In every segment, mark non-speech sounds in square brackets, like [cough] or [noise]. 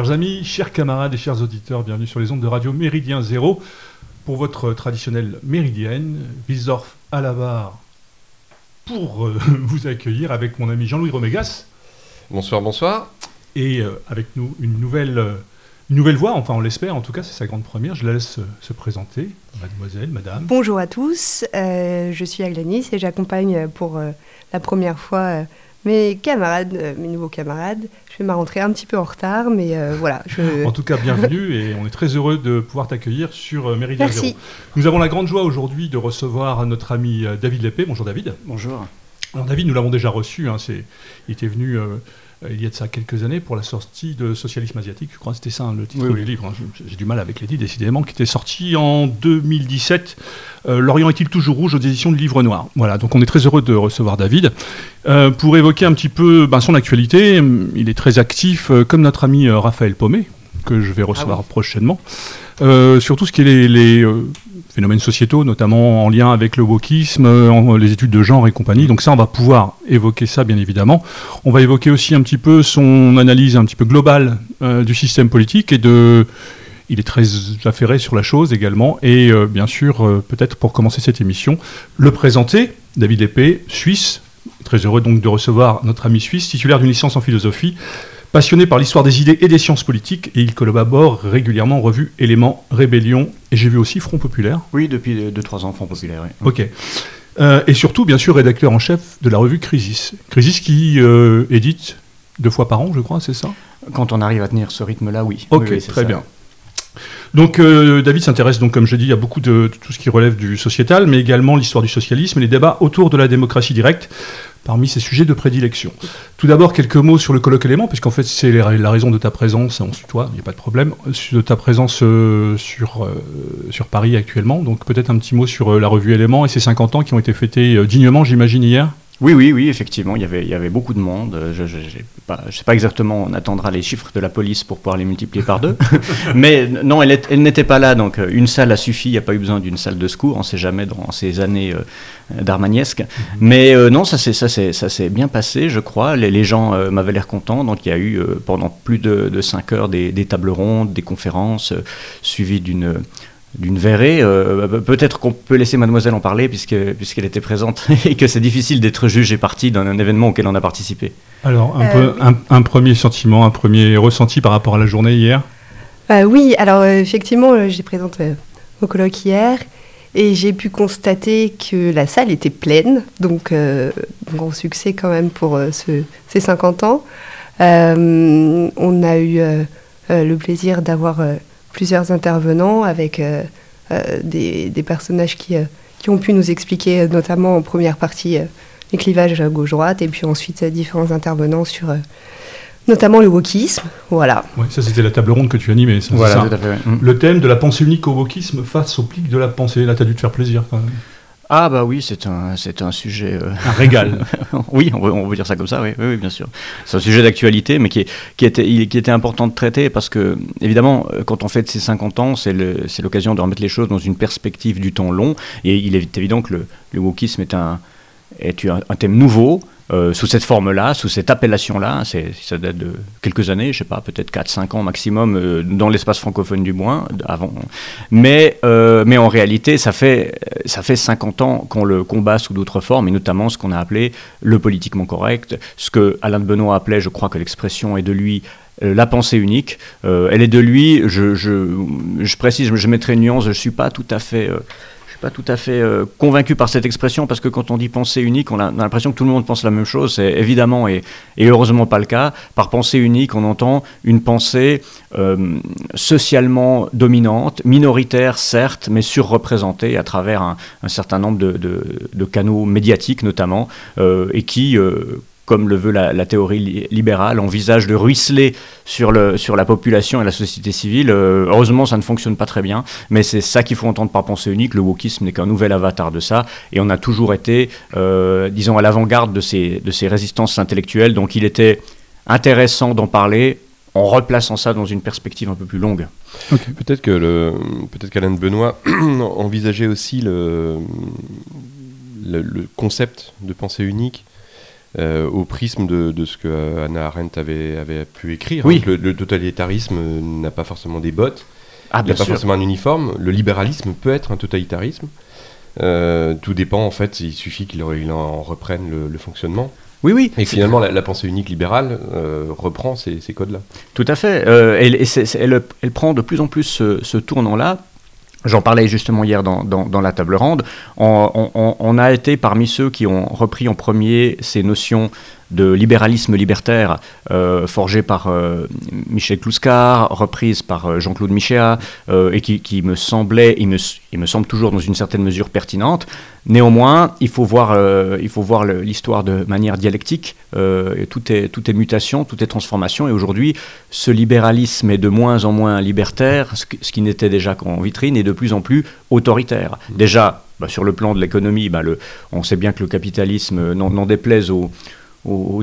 Chers amis, chers camarades et chers auditeurs, bienvenue sur les ondes de Radio Méridien Zéro pour votre traditionnelle méridienne, Wiesdorf à la barre, pour euh, [laughs] vous accueillir avec mon ami Jean-Louis Romégas. Bonsoir, bonsoir. Et euh, avec nous une nouvelle, euh, une nouvelle voix, enfin on l'espère, en tout cas c'est sa grande première. Je la laisse euh, se présenter, mademoiselle, madame. Bonjour à tous, euh, je suis Aglanis et j'accompagne pour euh, la première fois euh, mes camarades, euh, mes nouveaux camarades. Je fais ma rentrée un petit peu en retard, mais euh, voilà. Je... [laughs] En tout cas, bienvenue et on est très heureux de pouvoir t'accueillir sur euh, Méridien Merci. Zéro. Nous avons la grande joie aujourd'hui de recevoir notre ami David Lépée. Bonjour David. Bonjour. Alors David, nous l'avons déjà reçu. hein, c'est, il était venu il y a de ça quelques années pour la sortie de Socialisme asiatique. Je crois que c'était ça hein, le titre Oui, oui. du livre. hein. J'ai du mal avec les titres, décidément, qui était sorti en 2017. Euh, L'Orient est-il toujours rouge aux éditions du Livre Noir? Voilà, donc on est très heureux de recevoir David Euh, pour évoquer un petit peu ben, son actualité. Il est très actif, euh, comme notre ami euh, Raphaël Paumet, que je vais recevoir prochainement. Euh, surtout ce qui est les, les, euh, phénomènes sociétaux, notamment en lien avec le wokisme, euh, les études de genre et compagnie. Donc ça, on va pouvoir évoquer ça, bien évidemment. On va évoquer aussi un petit peu son analyse un petit peu globale euh, du système politique et de... Il est très affairé sur la chose également. Et euh, bien sûr, peut-être pour commencer cette émission, le présenter, David Lépée, suisse. Très heureux donc de recevoir notre ami suisse, titulaire d'une licence en philosophie, passionné par l'histoire des idées et des sciences politiques, et il collabore régulièrement en revue Éléments, Rébellion, et j'ai vu aussi Front Populaire. Oui, depuis 2-3 ans, Front Populaire. oui. Ok. Euh, et surtout, bien sûr, rédacteur en chef de la revue Crisis. Crisis qui euh, édite deux fois par an, je crois, c'est ça? Quand on arrive à tenir ce rythme-là, oui. Ok, Oui, oui, c'est très ça. bien. Donc euh, David s'intéresse donc comme je dis à beaucoup de, de tout ce qui relève du sociétal, mais également l'histoire du socialisme et les débats autour de la démocratie directe parmi ses sujets de prédilection. Tout d'abord quelques mots sur le colloque élément, puisqu'en fait c'est la, raison de ta présence, on se tutoie, il n'y a pas de problème, de ta présence euh, sur, euh, sur Paris actuellement. Donc peut-être un petit mot sur euh, la revue Élément et ses 50 ans qui ont été fêtés euh, dignement, j'imagine, hier? Oui, oui, oui, effectivement, il y avait, il y avait beaucoup de monde. Je ne sais pas exactement, on attendra les chiffres de la police pour pouvoir les multiplier par deux. [laughs] Mais non, elle, est- elle n'était pas là, donc euh, une salle a suffi, il n'y a pas eu besoin d'une salle de secours, on ne sait jamais dans ces années euh, d'armagnesque. Mais euh, non, ça s'est ça s'est- ça s'est bien passé, je crois. Les, les gens euh, m'avaient l'air contents, donc il y a eu pendant plus de, de cinq heures des, des tables rondes, des conférences, suivies d'une d'une verrée. Euh, Peut-être qu'on peut laisser mademoiselle en parler puisque puisqu'elle était présente [laughs] et que c'est difficile d'être juge et partie d'un événement auquel on a participé. Alors un, Euh, peu, un, un premier sentiment, un premier ressenti par rapport à la journée hier? Euh, oui, alors euh, effectivement, euh, j'ai présenté euh, au colloque hier et j'ai pu constater que la salle était pleine, donc euh, grand succès quand même pour euh, ce- ces 50 ans. Euh, on a eu euh, euh, le plaisir d'avoir euh, plusieurs intervenants avec euh, euh, des, des personnages qui, euh, qui ont pu nous expliquer, notamment en première partie, euh, les clivages gauche-droite, et puis ensuite euh, différents intervenants sur euh, notamment le wokisme. Voilà. Ouais, ça c'était la table ronde que tu animais. ça, c'est ça tout à fait. ouais. Le thème de la pensée unique au wokisme face au plic de la pensée. Là, t'as dû te faire plaisir quand même. Ah bah oui, c'est un c'est un sujet. euh, Un régal. [laughs] oui, on veut, on veut dire ça comme ça, oui, oui, oui, bien sûr. C'est un sujet d'actualité, mais qui, est- qui, était, qui était important de traiter parce que, évidemment, euh, quand on fête ses 50 ans, c'est le- c'est l'occasion de remettre les choses dans une perspective du temps long. Et il est évident que le, le wokisme est un, est un, un thème nouveau. Euh, sous cette forme-là, sous cette appellation-là, c'est, ça date de quelques années, je sais pas, peut-être 4-5 ans maximum euh, dans l'espace francophone du moins, avant. Mais, euh, mais en réalité, ça fait, ça fait 50 ans qu'on le combat sous d'autres formes, et notamment ce qu'on a appelé le politiquement correct, ce que Alain de Benoît appelait, je crois que l'expression est de lui, la pensée unique. Elle est de lui, je, je, je précise, je mettrai une nuance, je ne suis pas tout à fait... je suis pas tout à fait euh, convaincu par cette expression parce que quand on dit pensée unique, on a, on a l'impression que tout le monde pense la même chose. C'est évidemment et, heureusement pas le cas. Par pensée unique, on entend une pensée euh, socialement dominante, minoritaire certes, mais surreprésentée à travers un, certain nombre de, canaux médiatiques notamment, euh, et qui, comme le veut la, la théorie li- libérale, envisage de ruisseler sur, le, sur la population et la société civile. Euh, heureusement, ça ne fonctionne pas très bien, mais c'est ça qu'il faut entendre par pensée unique. Le wokisme n'est qu'un nouvel avatar de ça, et on a toujours été, euh, disons, à l'avant-garde de ces, de ces résistances intellectuelles, donc il était intéressant d'en parler en replaçant ça dans une perspective un peu plus longue. Peut-être que le, peut-être qu'Alain de Benoît [clears throat] envisageait aussi le, le, le concept de pensée unique au prisme de, ce que Anna Arendt avait, avait pu écrire. Oui. Hein, le, totalitarisme n'a pas forcément des bottes, ah, il n'a pas forcément un uniforme. Le libéralisme peut être un totalitarisme. tout dépend en fait, il suffit qu'il en reprenne le fonctionnement. Oui, oui. Et finalement, la, pensée unique libérale euh, reprend ces, codes-là. Tout à fait. Euh, elle, elle, prend de plus en plus ce, tournant-là. J'en parlais justement hier dans, la table ronde. on, a été parmi ceux qui ont repris en premier ces notions de libéralisme libertaire euh, forgé par euh, Michel Clouscar, reprise par euh, Jean-Claude Michéa, et qui, me semblait, il me, il me, semble toujours dans une certaine mesure pertinente. Néanmoins, il faut voir, il faut voir l'histoire de manière dialectique. tout, est, tout est mutation, tout est transformation, et aujourd'hui, ce libéralisme est de moins en moins libertaire, ce, qui n'était déjà qu'en vitrine, est de plus en plus autoritaire. Mmh. Déjà, bah, sur le plan de l'économie, bah, on sait bien que le capitalisme n'en déplaise aux au,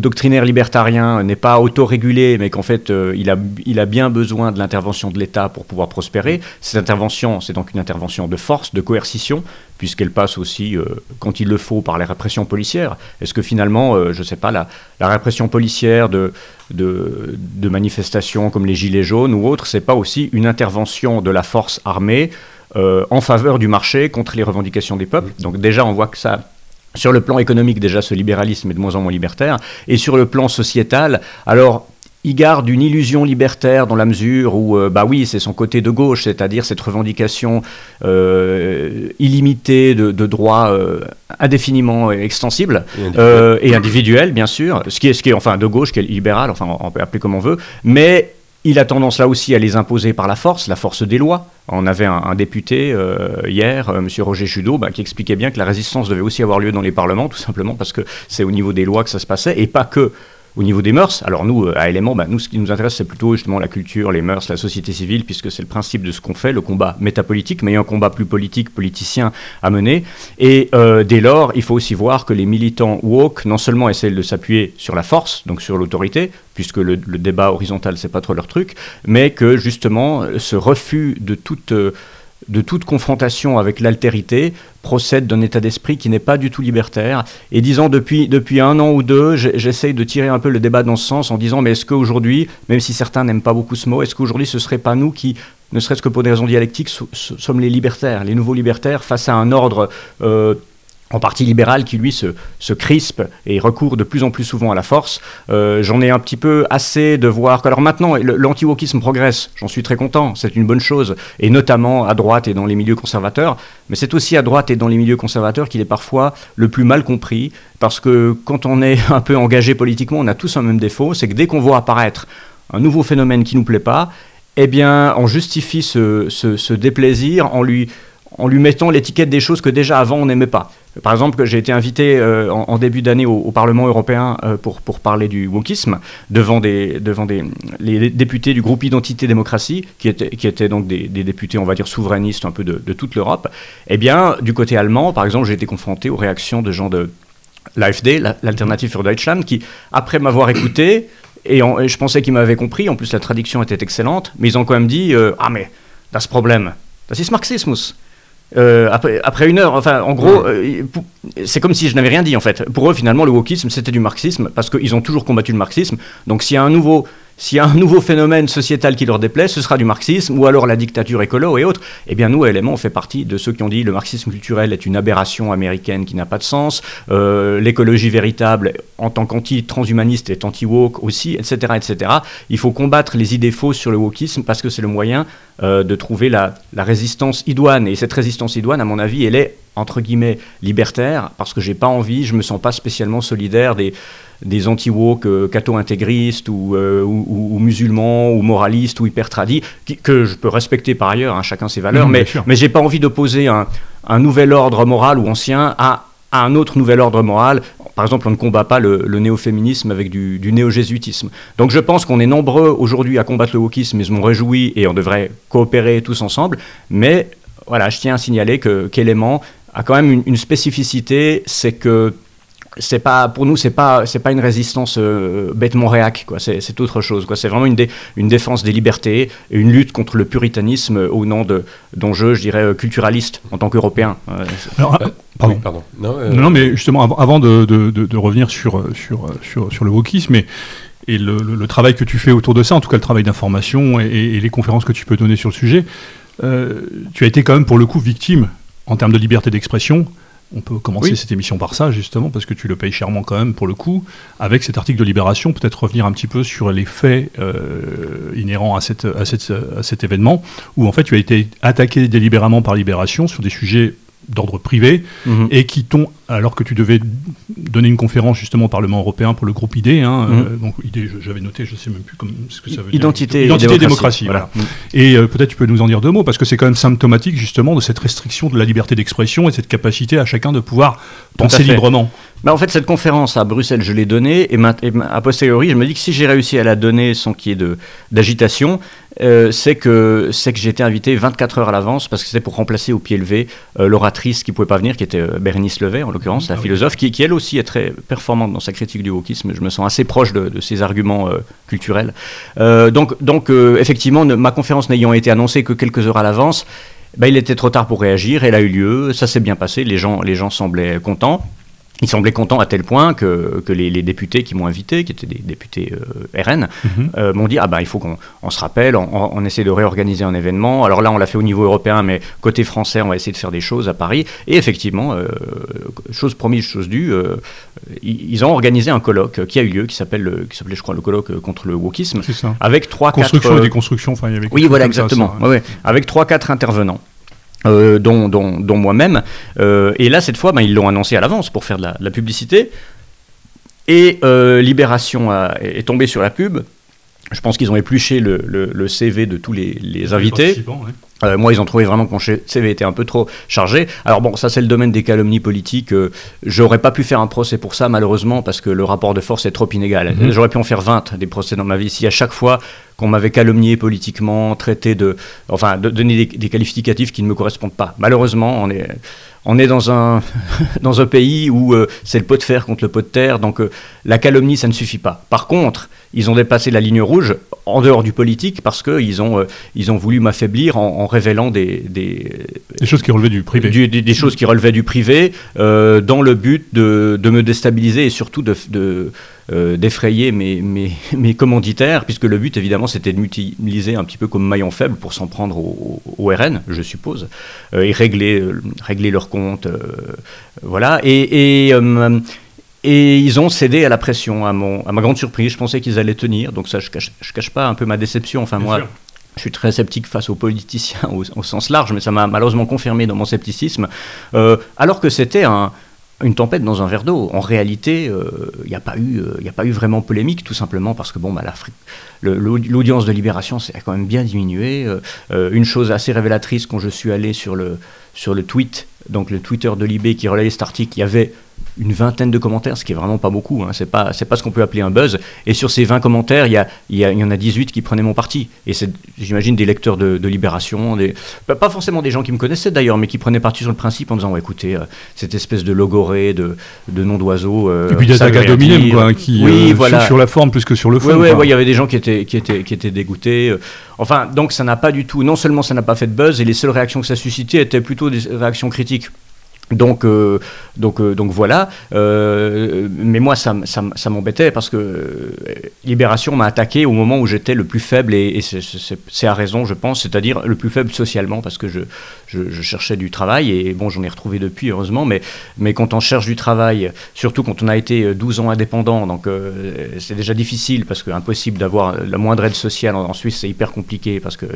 doctrinaire libertarien n'est pas autorégulé, mais qu'en fait, euh, il, a, bien besoin de l'intervention de l'État pour pouvoir prospérer. Cette intervention, c'est donc une intervention de force, de coercition, puisqu'elle passe aussi, euh, quand il le faut, par les répressions policières. Est-ce que finalement, euh, je ne sais pas, la, répression policière de, de, de, manifestations comme les Gilets jaunes ou autres, c'est pas aussi une intervention de la force armée en faveur du marché contre les revendications des peuples? Donc déjà, on voit que ça sur le plan économique, déjà, ce libéralisme est de moins en moins libertaire. Et sur le plan sociétal, alors, il garde une illusion libertaire dans la mesure où, euh, bah oui, c'est son côté de gauche, c'est-à-dire cette revendication euh, illimitée de, droits euh, indéfiniment extensibles et individuels, bien sûr, ce qui est, ce qui est enfin de gauche, qui est libéral, enfin on peut appeler comme on veut, mais il a tendance là aussi à les imposer par la force, la force des lois. On avait un, député euh, hier, euh, M. Roger Judeau, bah, qui expliquait bien que la résistance devait aussi avoir lieu dans les parlements, tout simplement parce que c'est au niveau des lois que ça se passait, et pas que au niveau des mœurs, alors nous, euh, à Élément, bah, nous, ce qui nous intéresse, c'est plutôt justement la culture, les mœurs, la société civile, puisque c'est le principe de ce qu'on fait, le combat métapolitique, mais il y a un combat plus politique, politicien à mener. Et euh, dès lors, il faut aussi voir que les militants woke, non seulement essaient de s'appuyer sur la force, donc sur l'autorité, puisque le, débat horizontal, c'est pas trop leur truc, mais que justement, ce refus de toute... Euh, de toute confrontation avec l'altérité procède d'un état d'esprit qui n'est pas du tout libertaire. Et disons, depuis, depuis un an ou deux, j'essaye de tirer un peu le débat dans ce sens en disant, mais est-ce qu'aujourd'hui, même si certains n'aiment pas beaucoup ce mot, est-ce qu'aujourd'hui ce ne serait pas nous qui, ne serait-ce que pour des raisons dialectiques, sommes les libertaires, les nouveaux libertaires face à un ordre euh, en partie libéral qui lui se, se, crispe et recourt de plus en plus souvent à la force. Euh, j'en ai un petit peu assez de voir alors maintenant l'anti-wokisme progresse, j'en suis très content, c'est une bonne chose, et notamment à droite et dans les milieux conservateurs, mais c'est aussi à droite et dans les milieux conservateurs qu'il est parfois le plus mal compris, parce que quand on est [laughs] un peu engagé politiquement, on a tous un même défaut, c'est que dès qu'on voit apparaître un nouveau phénomène qui nous plaît pas, eh bien on justifie ce, déplaisir en lui mettant l'étiquette des choses que déjà avant on n'aimait pas. Par exemple, j'ai été invité euh, en, début d'année au, Parlement européen euh, pour, parler du wokisme devant, les députés du groupe Identité Démocratie, qui étaient, donc des, députés, on va dire, souverainistes un peu de, de toute l'Europe. Eh bien, du côté allemand, par exemple, j'ai été confronté aux réactions de gens de l'AFD, l'Alternative für Deutschland, qui, après m'avoir écouté, et, je pensais qu'ils m'avaient compris, en plus la traduction était excellente, mais ils ont quand même dit euh, Ah, mais, das Problem, das ist Marxismus. Euh, après, après, une heure, enfin, en gros, euh, c'est comme si je n'avais rien dit en fait. Pour eux, finalement, le wokisme, c'était du marxisme parce qu'ils ont toujours combattu le marxisme. Donc, s'il y a un nouveau s'il y a un nouveau phénomène sociétal qui leur déplaît, ce sera du marxisme ou alors la dictature écolo et autres. Eh bien, nous, éléments, on fait partie de ceux qui ont dit le marxisme culturel est une aberration américaine qui n'a pas de sens, euh, l'écologie véritable en tant qu'anti-transhumaniste est anti-woke aussi, etc., etc. Il faut combattre les idées fausses sur le wokisme parce que c'est le moyen euh, de trouver la, la résistance idoine. Et cette résistance idoine, à mon avis, elle est entre guillemets libertaire parce que j'ai pas envie, je me sens pas spécialement solidaire des des anti-woke euh, catho-intégristes euh, ou, ou, musulmans ou moralistes ou hyper tradis, que je peux respecter par ailleurs, hein, chacun ses valeurs, mais, mais j'ai pas envie d'opposer un, un, nouvel ordre moral ou ancien à, un autre nouvel ordre moral. Par exemple, on ne combat pas le, le néo-féminisme avec du, du néo-jésuitisme. Donc je pense qu'on est nombreux aujourd'hui à combattre le wokisme et je m'en réjouis et on devrait coopérer tous ensemble, mais voilà, je tiens à signaler que qu'élément a quand même une, une spécificité, c'est que c'est pas pour nous c'est pas c'est pas une résistance euh, bêtement réac quoi. C'est autre chose quoi. C'est vraiment une, une défense des libertés et une lutte contre le puritanisme au nom de d'enjeux je dirais culturalistes en tant qu'européens. Pardon, pardon. Non, mais justement avant, de, de, de, revenir sur sur sur, sur le wokisme et le, travail que tu fais autour de ça, en tout cas le travail d'information et, les conférences que tu peux donner sur le sujet, tu as été quand même pour le coup victime en termes de liberté d'expression on peut commencer cette émission par ça, justement, parce que tu le payes chèrement quand même, pour le coup, avec cet article de Libération, peut-être revenir un petit peu sur les faits euh, inhérents à, cette, à, à cet événement, où en fait tu as été attaqué délibérément par Libération sur des sujets d'ordre privé mhm. et qui t'ont, alors que tu devais donner une conférence justement au Parlement européen pour le groupe ID, hein, mhm. euh, donc ID, j'avais noté, je ne sais même plus ce que ça veut Identité dire. Identité et démocratie. voilà. Et euh, peut-être tu peux nous en dire deux mots, parce que c'est quand même symptomatique justement de cette restriction de la liberté d'expression et cette capacité à chacun de pouvoir penser librement. Bah en fait, cette conférence à Bruxelles, je l'ai donnée, et, a posteriori, je me dis que si j'ai réussi à la donner sans qu'il y ait d'agitation, euh, c'est que, que j'ai été invité 24 heures à l'avance, parce que c'était pour remplacer au pied levé l'oratrice qui ne pouvait pas venir, qui était Bérénice Levet, en l'occurrence, la ah philosophe, qui, qui, elle aussi est très performante dans sa critique du wokisme. Je me sens assez proche de, de ses arguments culturels. donc, donc effectivement, ma conférence n'ayant été annoncée que quelques heures à l'avance, bah, il était trop tard pour réagir, elle a eu lieu, ça s'est bien passé, les gens, les gens semblaient contents. Il semblait content à tel point que, que les, députés qui m'ont invité, qui étaient des députés euh, RN, mhm. euh, m'ont dit ah ben il faut qu'on se rappelle, on, essaie de réorganiser un événement. Alors là on l'a fait au niveau européen, mais côté français on va essayer de faire des choses à Paris. Et effectivement, euh, chose promise, chose due, ils ont organisé un colloque qui a eu lieu, qui s'appelle qui s'appelait je crois le colloque contre le wokisme, avec trois construction et déconstruction. Enfin, il y avait oui voilà exactement, avec trois quatre intervenants. Euh, dont, dont, moi-même. Euh, et là, cette fois, ben, ils l'ont annoncé à l'avance pour faire de la, publicité. Et euh, Libération est tombé sur la pub. Je pense qu'ils ont épluché le, le, CV de tous les, les invités. Moi, ils ont trouvé vraiment que mon CV était un peu trop chargé. Alors bon, ça c'est le domaine des calomnies politiques. J'aurais pas pu faire un procès pour ça, malheureusement, parce que le rapport de force est trop inégal. Mhm. J'aurais pu en faire 20 des procès dans ma vie. Si à chaque fois qu'on m'avait calomnié politiquement, traité de, enfin, de, donner des, qualificatifs qui ne me correspondent pas. Malheureusement, on est, on est dans un, [laughs] dans un pays où euh, c'est le pot de fer contre le pot de terre, donc euh, la calomnie, ça ne suffit pas. Par contre, ils ont dépassé la ligne rouge en dehors du politique parce qu'ils ont, euh, ils ont voulu m'affaiblir en, révélant des, des, des, choses qui relevaient du privé. des, choses qui relevaient du privé dans le but de, de, me déstabiliser et surtout de, de euh, d'effrayer mes, mes, [laughs] mes, commanditaires, puisque le but évidemment c'était de m'utiliser un petit peu comme maillon faible pour s'en prendre au, RN, je suppose, euh, et régler, euh, régler leurs comptes. voilà. Et. et et ils ont cédé à la pression, à, mon, à ma grande surprise. Je pensais qu'ils allaient tenir, donc ça, je cache, je cache pas un peu ma déception. Enfin, moi, je suis très sceptique face aux politiciens [laughs] au, sens large, mais ça m'a malheureusement confirmé dans mon scepticisme. alors que c'était un, une tempête dans un verre d'eau. En réalité, il euh, n'y a, pas eu, euh, a pas eu vraiment polémique, tout simplement parce que bon, bah, l'audience de Libération a quand même bien diminué. Euh, une chose assez révélatrice, quand je suis allé sur le, sur le tweet, donc le Twitter de Libé qui relayait cet article, il y avait une vingtaine de commentaires, ce qui est vraiment pas beaucoup. Hein. C'est pas, c'est pas ce qu'on peut appeler un buzz. Et sur ces 20 commentaires, il y, a, il, y en a 18 qui prenaient mon parti. Et c'est, j'imagine, des lecteurs de, Libération, des, pas forcément des gens qui me connaissaient d'ailleurs, mais qui prenaient parti sur le principe en disant écoutez, euh, cette espèce de logoré, de, de nom d'oiseau. Euh, et puis des acadominem, quoi, qui oui, euh, voilà. sur, la forme plus que sur le fond. Oui, il y avait des gens qui étaient, qui étaient, qui étaient dégoûtés. Enfin, donc ça n'a pas du tout. Non seulement ça n'a pas fait de buzz, et les seules réactions que ça suscitait étaient plutôt des réactions critiques. Donc, euh, donc, euh, donc voilà. Euh, mais moi, ça, ça, ça m'embêtait parce que Libération m'a attaqué au moment où j'étais le plus faible, et, c'est à raison, je pense, c'est-à-dire le plus faible socialement, parce que je, je, cherchais du travail, et bon, j'en ai retrouvé depuis, heureusement, mais, mais quand on cherche du travail, surtout quand on a été 12 ans indépendant, donc c'est déjà difficile, parce que impossible d'avoir la moindre aide sociale en, Suisse, c'est hyper compliqué, parce que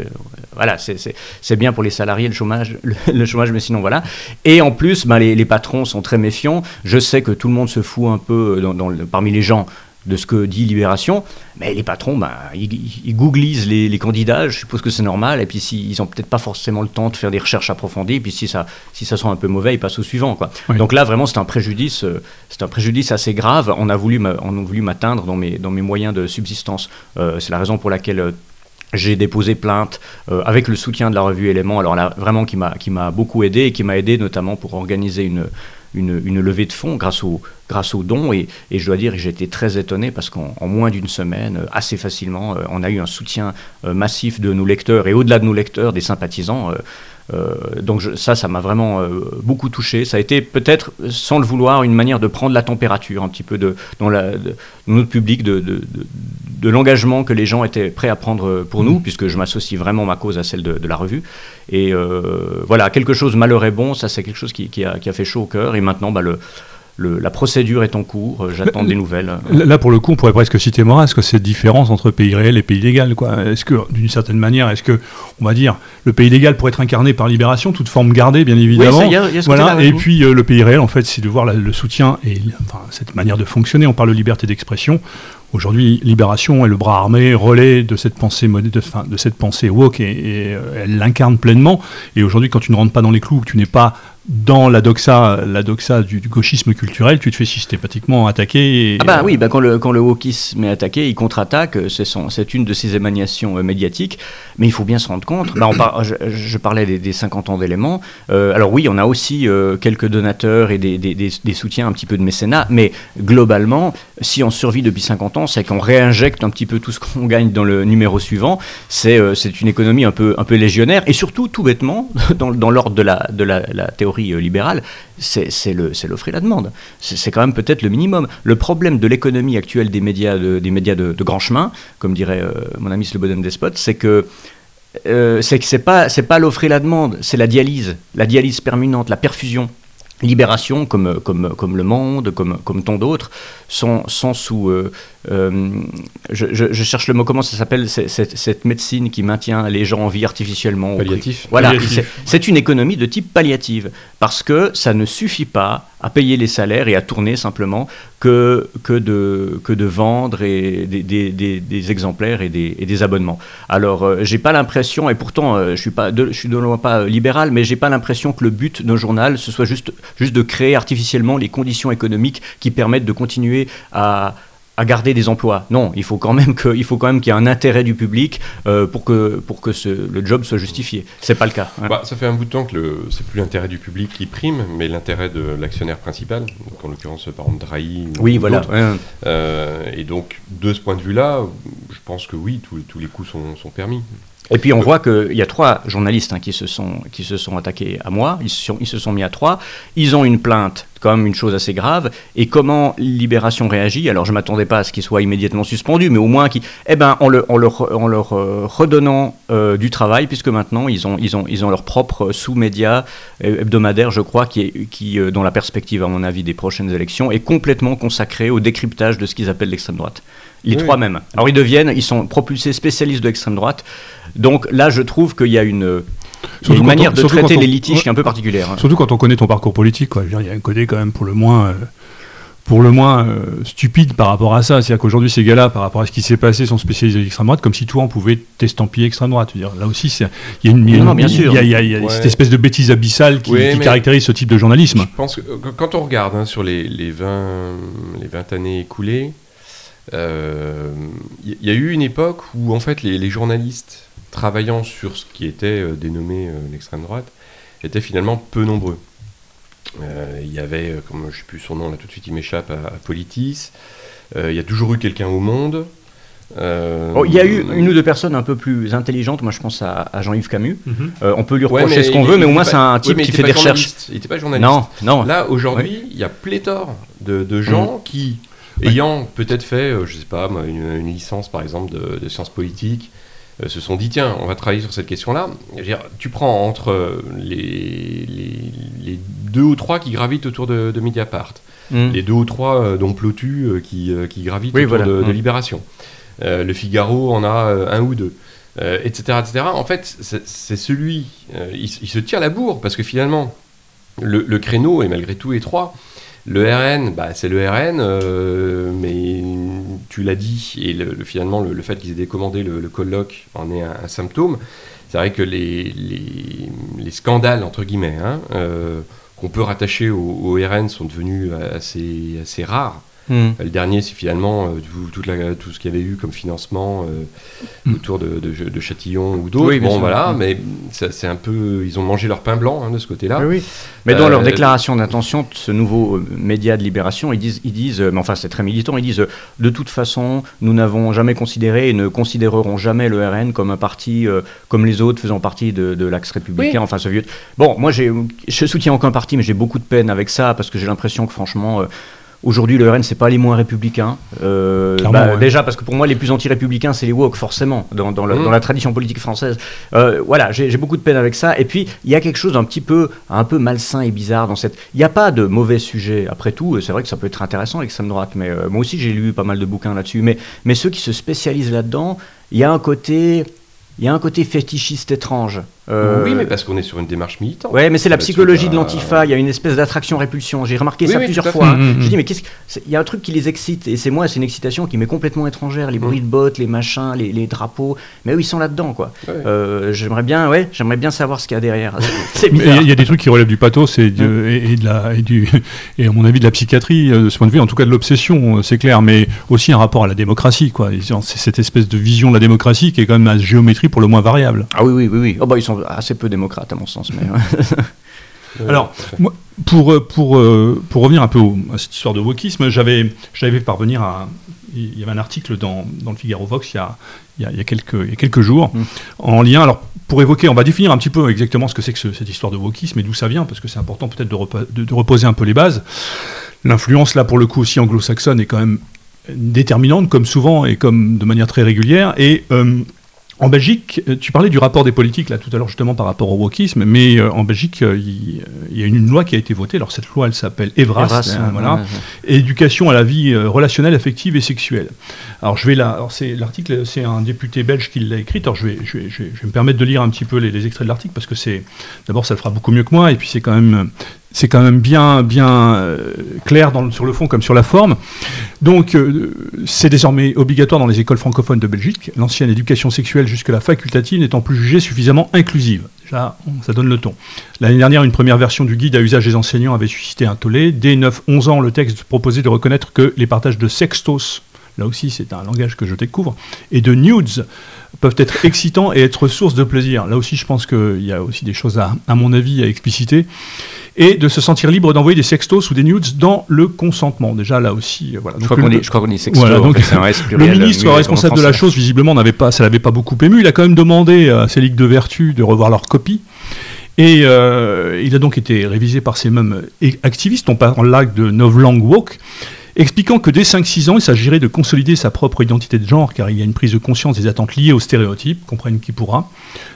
voilà, c'est bien pour les salariés le chômage, [laughs] le chômage, mais sinon voilà. Et en plus, ben, les, patrons sont très méfiants. Je sais que tout le monde se fout un peu euh, parmi les gens de ce que dit Libération, mais les patrons, ben, ils, googlisent les, candidats, je suppose que c'est normal, et puis s'ils n'ont peut-être pas forcément le temps de faire des recherches approfondies, et puis si ça, si ça sent un peu mauvais, ils passent au suivant. Quoi. Donc là, vraiment, c'est un préjudice, euh, c'est un préjudice assez grave. On a voulu, on a voulu m'atteindre dans mes, dans mes moyens de subsistance. Euh, c'est la raison pour laquelle j'ai déposé plainte euh, avec le soutien de la revue Éléments, alors là vraiment qui m'a qui m'a beaucoup aidé et qui m'a aidé notamment pour organiser une une, levée de fonds grâce aux grâce dons. Et, et je dois dire j'ai été très étonné parce qu'en moins d'une semaine, assez facilement, on a eu un soutien massif de nos lecteurs et au-delà de nos lecteurs, des sympathisants. Euh, donc ça, ça m'a vraiment euh, beaucoup touché. Ça a été peut-être, sans le vouloir, une manière de prendre la température un petit peu de, dans, la, notre public, de, de, de, l'engagement que les gens étaient prêts à prendre pour nous, mmh. puisque je m'associe vraiment ma cause à celle de, la revue. Et euh, voilà, quelque chose malheur est bon, ça c'est quelque chose qui, qui, a, qui, a, fait chaud au cœur. Et maintenant, bah, le, la procédure est en cours, euh, j'attends des nouvelles. Là, pour le coup, on pourrait presque citer Maurras, que cette différence entre pays réel et pays légal. Est-ce que, d'une certaine manière, est-ce que, on va dire, le pays légal pourrait être incarné par Libération, toute forme gardée, bien évidemment. voilà. Et puis, euh, le pays réel, en fait, c'est de voir le soutien et cette manière de fonctionner. On parle de liberté d'expression. Aujourd'hui, Libération est le bras armé, relais de cette pensée, de, de cette pensée woke et, et euh, elle l'incarne pleinement. Et aujourd'hui, quand tu ne rentres pas dans les clous, que tu n'es pas dans la doxa, la doxa du, gauchisme culturel, tu te fais systématiquement attaquer. ah bah oui, bah quand, le, quand le wokisme est attaqué, il contre-attaque, c'est une de ses émanations euh, médiatiques, mais il faut bien se rendre compte, bah on je, parlais des, 50 ans d'éléments, euh, alors oui, on a aussi euh, quelques donateurs et des, des, des, soutiens, un petit peu de mécénat, mais globalement, si on survit depuis 50 ans, c'est qu'on réinjecte un petit peu tout ce qu'on gagne dans le numéro suivant, c'est une économie un peu, un peu légionnaire, et surtout, tout bêtement, [laughs] dans, dans l'ordre de la, de la, la théorie euh, libérale, c'est l'offre et la demande. C'est quand même peut-être le minimum. Le problème de l'économie actuelle des médias de, des médias de, grand chemin, comme dirait euh, mon ami Slobodan Despot, c'est que euh, c'est pas c'est pas l'offre et la demande, c'est la dialyse, la dialyse permanente, la perfusion. Libération, comme, comme, comme Le Monde, comme, comme tant d'autres, sont, sont sous, euh, je, cherche le mot, comment ça s'appelle, cette, médecine qui maintient les gens en vie artificiellement. Palliatif. Voilà, c'est une économie de type palliative, parce que ça ne suffit pas à payer les salaires et à tourner simplement que, de, vendre des, exemplaires et des, abonnements. Alors, euh, j'ai pas l'impression, et pourtant euh, je suis pas, suis de loin pas libéral, mais j'ai pas l'impression que le but d'un journal ce soit juste, juste de créer artificiellement les conditions économiques qui permettent de continuer à à garder des emplois. Non, il faut quand même qu'il y ait un intérêt du public euh, pour que, pour que ce, le job soit justifié. C'est pas le cas. Hein. Bah, ça fait un bout de temps que c'est plus l'intérêt du public qui prime, mais l'intérêt de l'actionnaire principal, en l'occurrence par exemple Drahi. Oui, voilà. Euh, et donc de ce point de vue-là, je pense que oui, tous les coups sont, sont permis. Et puis on voit qu'il y a trois journalistes hein, qui, se sont, qui se sont attaqués à moi, ils se sont, ils se sont mis à trois, ils ont une plainte comme une chose assez grave, et comment Libération réagit, alors je ne m'attendais pas à ce qu'il soit immédiatement suspendu, mais au moins qui, eh ben, en, le, en, leur, en leur euh, redonnant euh, du travail, puisque maintenant ils ont, ils ont, ils ont leur propre sous-média euh, hebdomadaire, je crois, qui, est, qui dans la perspective, à mon avis, des prochaines élections, est complètement consacré au décryptage de ce qu'ils appellent l'extrême droite. Les trois mêmes. Alors ils deviennent, ils sont propulsés spécialistes de l'extrême droite. Donc là, je trouve qu'il y a une, une manière de traiter les litiges qui est un peu particulière. Hein. Surtout quand on connaît ton parcours politique. Quoi. il y a un côté quand même pour le moins, euh, pour le moins euh, stupide par rapport à ça. C'est-à-dire qu'aujourd'hui, ces gars-là, par rapport à ce qui s'est passé, sont spécialisés de l'extrême droite, comme si toi, on pouvait t'estampiller extrême droite. Dire, là aussi, il y a, une, y a, cette espèce de bêtise abyssale qui, caractérise ce type de journalisme. Je pense que quand on regarde hein, sur les, les, 20, les 20 années écoulées, il euh, y, a eu une époque où en fait les, journalistes travaillant sur ce qui était euh, dénommé euh, l'extrême droite étaient finalement peu nombreux. Il y avait, comme je ne sais plus son nom là tout de suite, il m'échappe à, Politis. Il y a toujours eu quelqu'un au Monde. Oh, il y a eu une ou deux personnes un peu plus intelligentes. Moi, je pense à, Jean-Yves Camus. Mhm. on peut lui reprocher ce qu'on veut, mais au moins, c'est un type qui fait des recherches. Il n'était pas journaliste. Non, non. Là, aujourd'hui, il y a pléthore de, gens qui ayant peut-être fait, euh, je sais pas, une, licence par exemple de, sciences politiques, euh, se sont dit tiens, on va travailler sur cette question-là. Tu prends entre euh, les, les, deux ou trois qui gravitent autour de, Mediapart, hmm. les deux ou trois dont Plotu qui, qui gravitent autour de, hmm. Libération. le Figaro en a un ou deux. etc., etc. En fait, c'est celui, il, se tire la bourre parce que finalement, le, le créneau est malgré tout étroit. Le RN, bah, c'est le RN, euh, mais tu l'as dit, et le, finalement, le, fait qu'ils aient décommandé le, colloque en est un, symptôme. C'est vrai que les, les, scandales, entre guillemets, hein, euh, qu'on peut rattacher au, RN sont devenus assez, assez rares. Hmm. Le dernier, c'est finalement euh, tout, toute la- tout ce qu'il y avait eu comme financement euh, Mm. autour de, de- de Châtillon ou d'autres. Oui, bon, sûr. voilà, Mm. mais c'est un peu. Ils ont mangé leur pain blanc hein, de ce côté-là. Oui, oui. Mais dans Euh, leur déclaration d'intention ce nouveau euh, média de libération, ils disent, ils disent euh, mais enfin c'est très militant, ils disent euh, de toute façon, nous n'avons jamais considéré et ne considérerons jamais le RN comme un parti euh, comme les autres faisant partie de, de l'axe républicain, Oui. enfin soviétique. Bon, moi je soutiens aucun parti, mais j'ai beaucoup de peine avec ça parce que j'ai l'impression que franchement. Aujourd'hui, le RN, c'est pas les moins républicains. Euh, bah, ouais. Déjà, parce que pour moi, les plus anti-républicains, c'est les woke, forcément, dans, dans la, Mm. dans la tradition politique française. Euh, voilà, j'ai j'ai beaucoup de peine avec ça. Et puis, il y a quelque chose d'un petit peu, un peu malsain et bizarre dans cette. Il n'y a pas de mauvais sujet. Après tout, c'est vrai que ça peut être intéressant l'extrême droite, mais euh, moi aussi, j'ai lu pas mal de bouquins là-dessus. Mais, mais ceux qui se spécialisent là-dedans, il y a un côté. Il y a un côté fétichiste étrange. Euh, Oui, mais parce qu'on est sur une démarche militante. Ouais, mais c'est la Là-dessus, psychologie de bah, l'antifa. Il y a une espèce d'attraction-répulsion. J'ai remarqué Oui, ça oui, plusieurs fois. hein. Je dis, mais qu'est-ce que c'est- il y a un truc qui les excite et c'est moi, c'est une excitation qui m'est complètement étrangère. Les bruits de bottes, les machins, les, les drapeaux. Mais eux, ils sont là-dedans, quoi. Ouais. Euh, j'aimerais bien, ouais, j'aimerais bien savoir ce qu'il y a derrière. [laughs] c'est Mais Il y, bizarre. a- il y a des trucs qui relèvent du pathos et, de, et, et de la, et, du, et à mon avis de la psychiatrie, euh, de ce point de vue, en tout cas de l'obsession, euh, c'est clair, mais aussi un rapport à la démocratie. quoi. C'est cette espèce de vision de la démocratie qui est quand même à géométrie pour le moins variable. Ah oui, oui, oui, oui. Oh, bah, ils sont assez peu démocrates, à mon sens. Mais, ouais. Euh, Alors, moi, pour, euh, pour, euh, pour revenir un peu au- à cette histoire de wokisme, j'avais j'avais fait parvenir à. Il y avait un article dans, dans le Figaro Vox il y a, il y a, il y a quelques, il y a quelques jours Mm. en lien. Alors, pour évoquer, on va définir un petit peu exactement ce que c'est que ce- cette histoire de wokisme et d'où ça vient, parce que c'est important peut-être de, de- de reposer un peu les bases. L'influence, là, pour le coup, aussi anglo-saxonne est quand même déterminante, comme souvent et comme de manière très régulière. Et. euh, en Belgique, euh, tu parlais du rapport des politiques là tout à l'heure justement par rapport au wokisme, mais euh, en Belgique, euh, il il y a une loi qui a été votée. Alors cette loi, elle s'appelle EVRAS, Evras, hein, ouais, voilà, ouais, ouais. éducation à la vie euh, relationnelle, affective et sexuelle. Alors je vais là, alors c'est l'article, c'est un député belge qui l'a écrit. Alors je vais, je vais, je vais, je vais me permettre de lire un petit peu les, les extraits de l'article parce que c'est, d'abord ça le fera beaucoup mieux que moi et puis c'est quand même, c'est quand même bien, bien euh, clair sur le fond comme sur la forme. Donc euh, c'est désormais obligatoire dans les écoles francophones de Belgique. L'ancienne éducation sexuelle jusque-là facultative n'étant plus jugée suffisamment inclusive. Déjà, ça donne le ton. L'année dernière, une première version du guide à usage des enseignants avait suscité un tollé. Dès 9-11 ans, le texte proposait de reconnaître que les partages de sextos, là aussi c'est un langage que je découvre, et de nudes peuvent être excitants et être source de plaisir. Là aussi, je pense qu'il y a aussi des choses, à, à mon avis, à expliciter. Et de se sentir libre d'envoyer des sextos ou des nudes dans le consentement. Déjà, là aussi, euh, voilà. Je crois qu'on le- dit, je crois qu'on dit sexto. Voilà, en donc, fait, c'est un S le pluriel, ministre responsable de la chose, visiblement, n'avait pas, ça l'avait pas beaucoup ému. Il a quand même demandé à ses ligues de vertu de revoir leur copie. Et euh, il a donc été révisé par ces mêmes euh, activistes, on parle là de Novlang Walk, expliquant que dès 5-6 ans, il s'agirait de consolider sa propre identité de genre, car il y a une prise de conscience des attentes liées aux stéréotypes, comprenne qui pourra.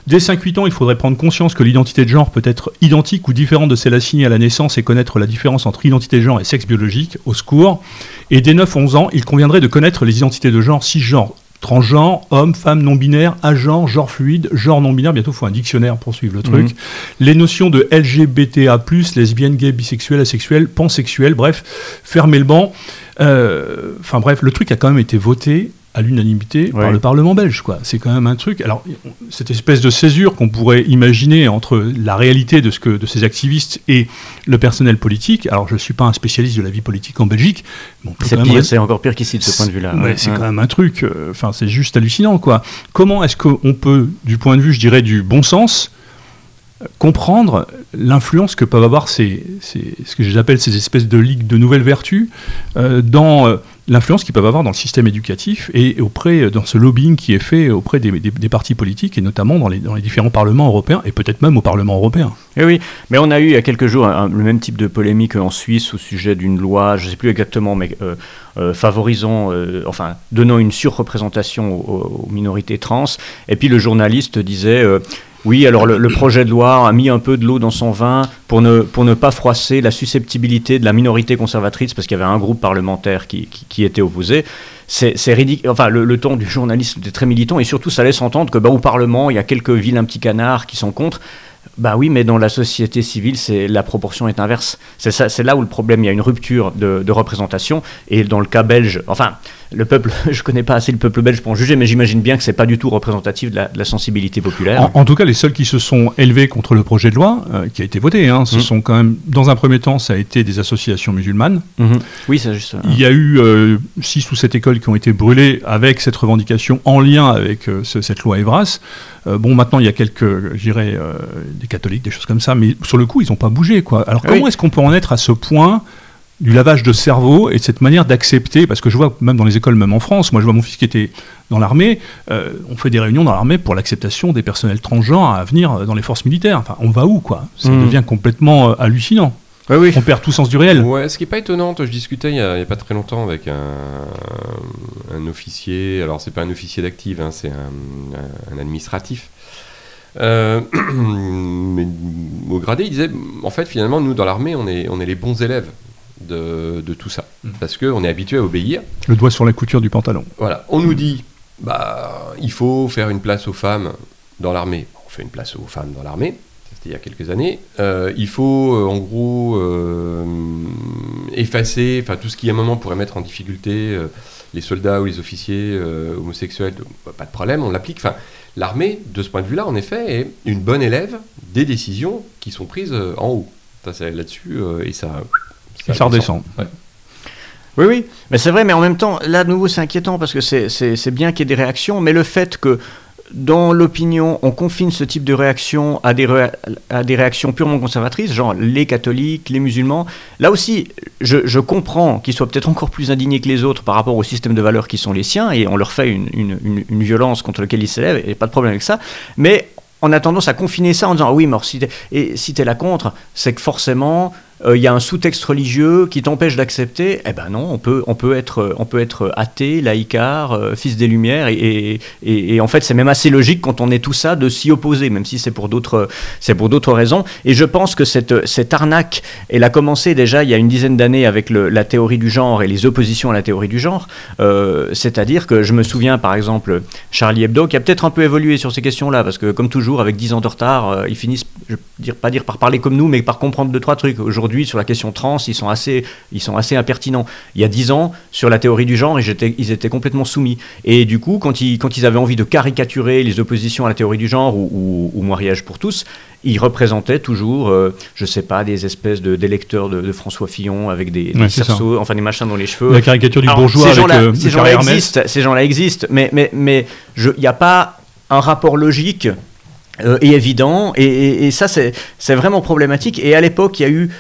Dès 5-8 ans, il faudrait prendre conscience que l'identité de genre peut être identique ou différente de celle assignée à la naissance et connaître la différence entre identité de genre et sexe biologique, au secours. Et dès 9-11 ans, il conviendrait de connaître les identités de genre cisgenre, transgenre, homme, femme, non-binaire, agent, genre fluide, genre non-binaire, bientôt il faut un dictionnaire pour suivre le truc. Les notions de LGBTA+, lesbienne, gay, bisexuel, asexuel, pansexuel, bref, fermez le banc. Euh, Enfin bref, le truc a quand même été voté à l'unanimité par le Parlement belge. quoi. C'est quand même un truc. Alors, cette espèce de césure qu'on pourrait imaginer entre la réalité de, ce que, de ces activistes et le personnel politique. Alors, je ne suis pas un spécialiste de la vie politique en Belgique. C'est même encore pire qu'ici de ce point de vue-là. Ouais, c'est quand même un truc. euh, Enfin, c'est juste hallucinant, quoi. Comment est-ce qu'on peut, du point de vue, je dirais, du bon sens, comprendre l'influence que peuvent avoir ces, ces- ce que j'appelle ces espèces de ligues de nouvelles vertus euh, dans euh, l'influence qu'ils peuvent avoir dans le système éducatif et auprès euh, dans ce lobbying qui est fait auprès des, des- partis politiques et notamment dans les, dans les différents parlements européens et peut-être même au Parlement européen. Eh oui, mais on a eu il y a quelques jours un- le même type de polémique en Suisse au sujet d'une loi, je ne sais plus exactement, mais favorisant, enfin, donnant une surreprésentation aux minorités trans. Et puis le journaliste disait. Oui, alors le, projet de loi a mis un peu de l'eau dans son vin pour ne, pour ne pas froisser la susceptibilité de la minorité conservatrice, parce qu'il y avait un groupe parlementaire qui, qui, était opposé. C'est ridicule. Enfin, le, ton du journaliste était très militant, et surtout, ça laisse entendre que bah, au Parlement, il y a quelques vilains petits canards qui sont contre. Bah oui, mais dans la société civile, c'est la proportion est inverse. C'est ça, c'est là où le problème. Il y a une rupture de, de représentation. Et dans le cas belge, enfin, le peuple, [laughs] je connais pas assez le peuple belge pour en juger, mais j'imagine bien que c'est pas du tout représentatif de la, de la sensibilité populaire. En, en tout cas, les seuls qui se sont élevés contre le projet de loi, euh, qui a été voté, hein, ce Mm. sont quand même, dans un premier temps, ça a été des associations musulmanes. Mhm. Oui, c'est juste. ça. Il y a eu euh, six ou sept écoles qui ont été brûlées avec cette revendication en lien avec euh, ce- cette loi Evras. Euh, bon, maintenant, il y a quelques, je dirais, euh, des catholiques, des choses comme ça, mais sur le coup, ils n'ont pas bougé. Quoi. Alors, Oui. comment est-ce qu'on peut en être à ce point du lavage de cerveau et de cette manière d'accepter, parce que je vois même dans les écoles, même en France, moi je vois mon fils qui était dans l'armée, euh, on fait des réunions dans l'armée pour l'acceptation des personnels transgenres à venir dans les forces militaires. Enfin, on va où quoi? Ça Mm. devient complètement euh, hallucinant. Oui, oui. On perd tout sens du réel. Ouais, ce qui est pas étonnant, je discutais il y, a, pas très longtemps avec un, un officier, alors c'est pas un officier d'active, hein, c'est un, un administratif. Euh, [clears throat] mais au gradé, il disait, en fait, finalement, nous, dans l'armée, on est, on est les bons élèves de, de tout ça. Mm. Parce qu'on est habitué à obéir. Le doigt sur la couture du pantalon. Voilà, on nous dit, bah, il faut faire une place aux femmes dans l'armée. On fait une place aux femmes dans l'armée, c'était il y a quelques années. Euh, il faut, euh, en gros, euh, effacer, enfin, tout ce qui à un moment pourrait mettre en difficulté euh, les soldats ou les officiers euh, homosexuels. Donc, bah, pas de problème, on l'applique. Enfin, l'armée, de ce point de vue-là, en effet, est une bonne élève des décisions qui sont prises euh, en haut. Ça, c'est là-dessus, euh, et ça, ça redescend. Ouais. Oui, oui, mais c'est vrai, mais en même temps, là, de nouveau, c'est inquiétant parce que c'est bien qu'il y ait des réactions, mais le fait que dans l'opinion, on confine ce type de réaction à des, à des réactions purement conservatrices, genre les catholiques, les musulmans, là aussi, je, je comprends qu'ils soient peut-être encore plus indignés que les autres par rapport au système de valeurs qui sont les siens, et on leur fait une, une- une- violence contre laquelle ils s'élèvent, et pas de problème avec ça, mais on a tendance à confiner ça en disant ah oui, mais si t'es, si là contre, c'est que forcément euh, il y a un sous-texte religieux qui t'empêche d'accepter. Eh ben non, on peut, on peut être, euh, on peut être athée, laïcard, euh, fils des Lumières, et, et- en fait c'est même assez logique quand on est tout ça de s'y opposer, même si c'est pour d'autres, raisons. Et je pense que cette, cette arnaque, elle a commencé déjà il y a une dizaine d'années avec la théorie du genre et les oppositions à la théorie du genre. Euh, c'est-à-dire que je me souviens par exemple Charlie Hebdo qui a peut-être un peu évolué sur ces questions-là, parce que comme toujours avec 10 ans de retard, euh, ils finissent, je veux dire, pas dire par parler comme nous, mais par comprendre deux trois trucs. Aujourd'hui sur la question trans, ils sont assez, ils sont assez impertinents. Il y a 10 ans sur la théorie du genre, ils étaient, ils étaient complètement soumis. Et du coup, quand ils, quand ils avaient envie de caricaturer les oppositions à la théorie du genre ou, ou- ou mariage pour tous, ils représentaient toujours, euh, je sais pas, des espèces de d'électeurs de, de François Fillon avec des, des Ouais, cerceaux, enfin des machins dans les cheveux. La caricature du Alors, bourgeois ces avec gens-là, euh, ces gens-là existent, ces gens-là existent, mais mais mais je- il n'y a pas un rapport logique euh, et évident, et, et- et ça c'est vraiment problématique. Et à l'époque, il y a eu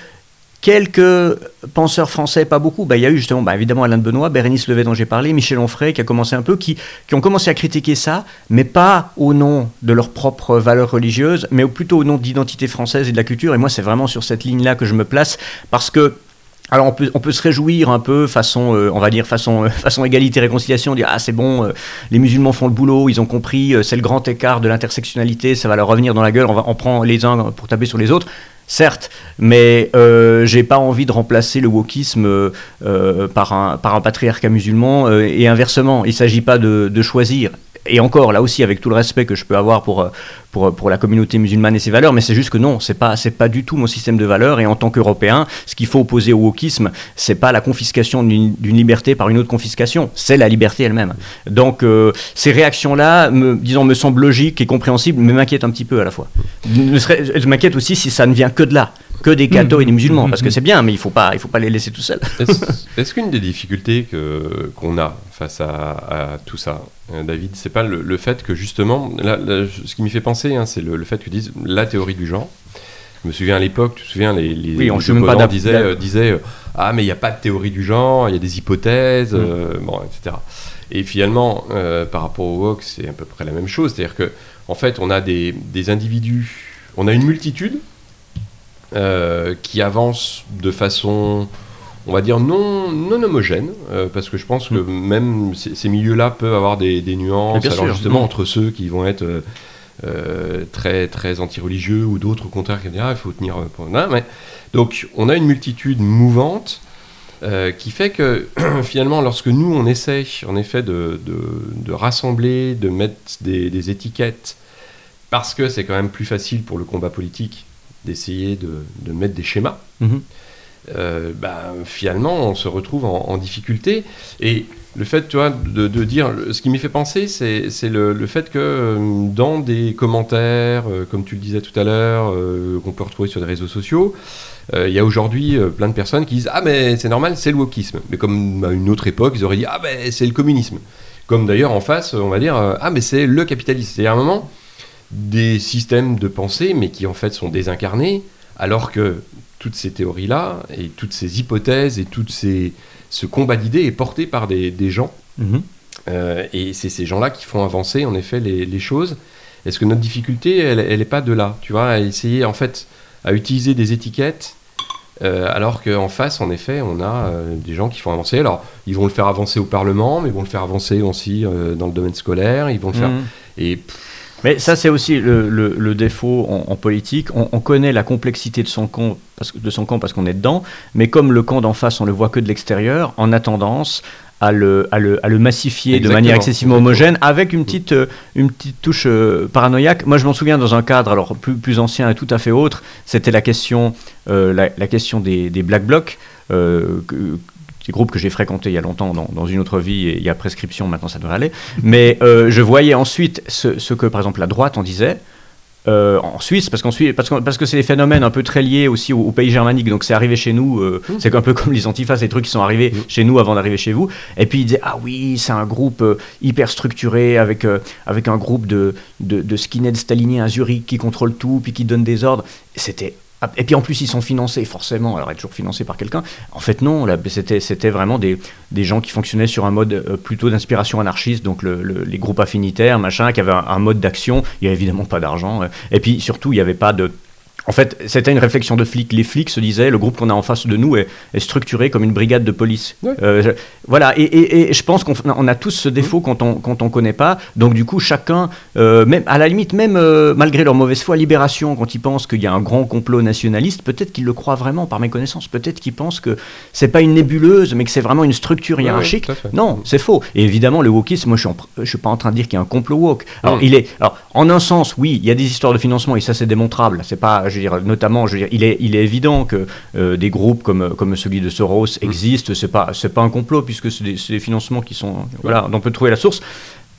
quelques penseurs français, pas beaucoup. Bah, il y a eu justement, bah, évidemment, Alain de Benoît, Bérénice Levet dont j'ai parlé, Michel Onfray qui a commencé un peu, qui, qui ont commencé à critiquer ça, mais pas au nom de leurs propres valeurs religieuses, mais plutôt au nom d'identité française et de la culture. Et moi, c'est vraiment sur cette ligne-là que je me place, parce que alors on peut, on peut se réjouir un peu façon, euh, on va dire façon, euh, [laughs] façon égalité réconciliation, dire ah c'est bon, euh, les musulmans font le boulot, ils ont compris, c'est le grand écart de l'intersectionnalité, ça va leur revenir dans la gueule, on, va, on prend les uns pour taper sur les autres. Certes, mais euh, j'ai pas envie de remplacer le wokisme euh, euh, par, un, patriarcat musulman euh, et inversement. Il s'agit pas de, choisir. Et encore, là aussi, avec tout le respect que je peux avoir pour, pour, la communauté musulmane et ses valeurs, mais c'est juste que non, c'est pas, c'est pas du tout mon système de valeurs. Et en tant qu'Européen, ce qu'il faut opposer au wokisme, c'est pas la confiscation d'une liberté par une autre confiscation, c'est la liberté elle-même. Donc euh, ces réactions-là, disons, me semblent logiques et compréhensibles, mais m'inquiètent un petit peu à la fois. Je m'inquiète aussi si ça ne vient que de là, que des cathos et des musulmans, parce que c'est bien, mais il faut faut pas les laisser tout seuls. Est-ce qu'une des difficultés qu'on a face à, tout ça, euh, David, c'est pas le, fait que justement, ce qui m'y fait penser, hein, c'est le, le fait que disent la théorie du genre. Je me souviens à l'époque, tu te souviens, les, les, Oui, on- pas disaient, euh, disaient, euh, ah mais il n'y a pas de théorie du genre, il y a des hypothèses, Mm. euh, bon, etc. Et finalement, par rapport au woke, c'est à peu près la même chose, c'est-à-dire que en fait, on a des, des individus, on a une multitude qui avance de façon, on va dire, non, non homogène, euh, parce que je pense que même ces, ces milieux-là peuvent avoir des, des nuances, alors sûr. justement Mm. entre ceux qui vont être euh, euh, très, très anti-religieux ou d'autres au contraire qui vont dire ah, il faut tenir euh, pour... Non, mais... Donc on a une multitude mouvante euh, qui fait que [clears throat] finalement lorsque nous on essaie en effet de, de- de rassembler, de mettre des, des étiquettes parce que c'est quand même plus facile pour le combat politique d'essayer de, de mettre des schémas. Mhm. Euh, bah, finalement, on se retrouve en, en difficulté. Et le fait, tu vois, de, dire, ce qui m'y fait penser, c'est c'est le, fait que euh, dans des commentaires, euh, comme tu le disais tout à l'heure, euh, qu'on peut retrouver sur les réseaux sociaux, il y a aujourd'hui plein de personnes qui disent Ah, mais c'est normal, c'est le wokisme. Mais comme à une autre époque, ils auraient dit Ah, mais c'est le communisme. Comme d'ailleurs en face, on va dire Ah, mais c'est le capitalisme. C'est-à-dire à un moment, des systèmes de pensée, mais qui en fait sont désincarnés, alors que toutes ces théories-là, et toutes ces hypothèses, et tout ces, ce combat d'idées est porté par des, des gens. Mhm. Euh, et c'est ces gens-là qui font avancer en effet les, les choses. Est-ce que notre difficulté, elle n'est pas de là Tu vois, à essayer en fait à utiliser des étiquettes, euh, alors qu'en face, en effet, on a euh, des gens qui font avancer. Alors, ils vont le faire avancer au Parlement, mais ils vont le faire avancer aussi dans le domaine scolaire. Ils vont le faire. Mhm. Et pff, Mais ça, c'est aussi le, le- le défaut en, en politique. On, on connaît la complexité de son camp parce, de son camp parce qu'on est dedans, mais comme le camp d'en face, on le voit que de l'extérieur, on a tendance à le, à le, à le massifier de manière excessivement homogène avec une petite, euh, une petite touche euh, paranoïaque. Moi, je m'en souviens dans un cadre alors plus, plus ancien et tout à fait autre, c'était la question, euh, la, la question des, des Black Blocs. euh, des groupes que j'ai fréquentés il y a longtemps dans, dans une autre vie et il y a prescription, maintenant ça devrait aller. Mais euh, je voyais ensuite ce, ce que, par exemple, la droite en disait. euh, en Suisse, parce, qu'en Suisse, parce, que, parce que c'est des phénomènes un peu très liés aussi au, au pays germanique, donc c'est arrivé chez nous, euh, c'est un peu comme les antifas, ces trucs qui sont arrivés chez nous avant d'arriver chez vous, et puis ils disaient, ah oui, c'est un groupe euh, hyper structuré, avec, avec un groupe de, de, de skinheads staliniens à Zurich qui contrôlent tout, puis qui donnent des ordres, c'était... Et puis en plus, ils sont financés forcément, alors être toujours financés par quelqu'un. En fait, non, c'était, vraiment des, gens qui fonctionnaient sur un mode euh, plutôt d'inspiration anarchiste, donc le- le- les groupes affinitaires, machin, qui avaient un, un mode d'action. Il n'y avait évidemment pas d'argent. euh. Et puis surtout, il n'y avait pas de. En fait, c'était une réflexion de flics. Les flics se disaient, le groupe qu'on a en face de nous est, est structuré comme une brigade de police. Ouais. Euh, je- voilà, et, et- et je pense qu'on on a tous ce défaut quand on quand on connaît pas. Donc du coup, chacun, euh, même à la limite, même euh, malgré leur mauvaise foi, Libération, quand ils pensent qu'il y a un grand complot nationaliste, peut-être qu'ils le croient vraiment par méconnaissance. Peut-être qu'ils pensent que c'est pas une nébuleuse, mais que c'est vraiment une structure hiérarchique. Non, c'est faux. Et évidemment, le wokisme, moi, je suis, je suis pas en train de dire qu'il y a un complot woke. Alors, Mm. il est, alors, en un sens, oui, il y a des histoires de financement et ça, c'est démontrable. C'est pas, je veux dire, notamment, je veux dire, il est, il est évident que euh, des groupes comme, comme celui de Soros existent. C'est pas, c'est pas un complot puisque c'est des, financements qui sont, voilà, dont on peut trouver la source.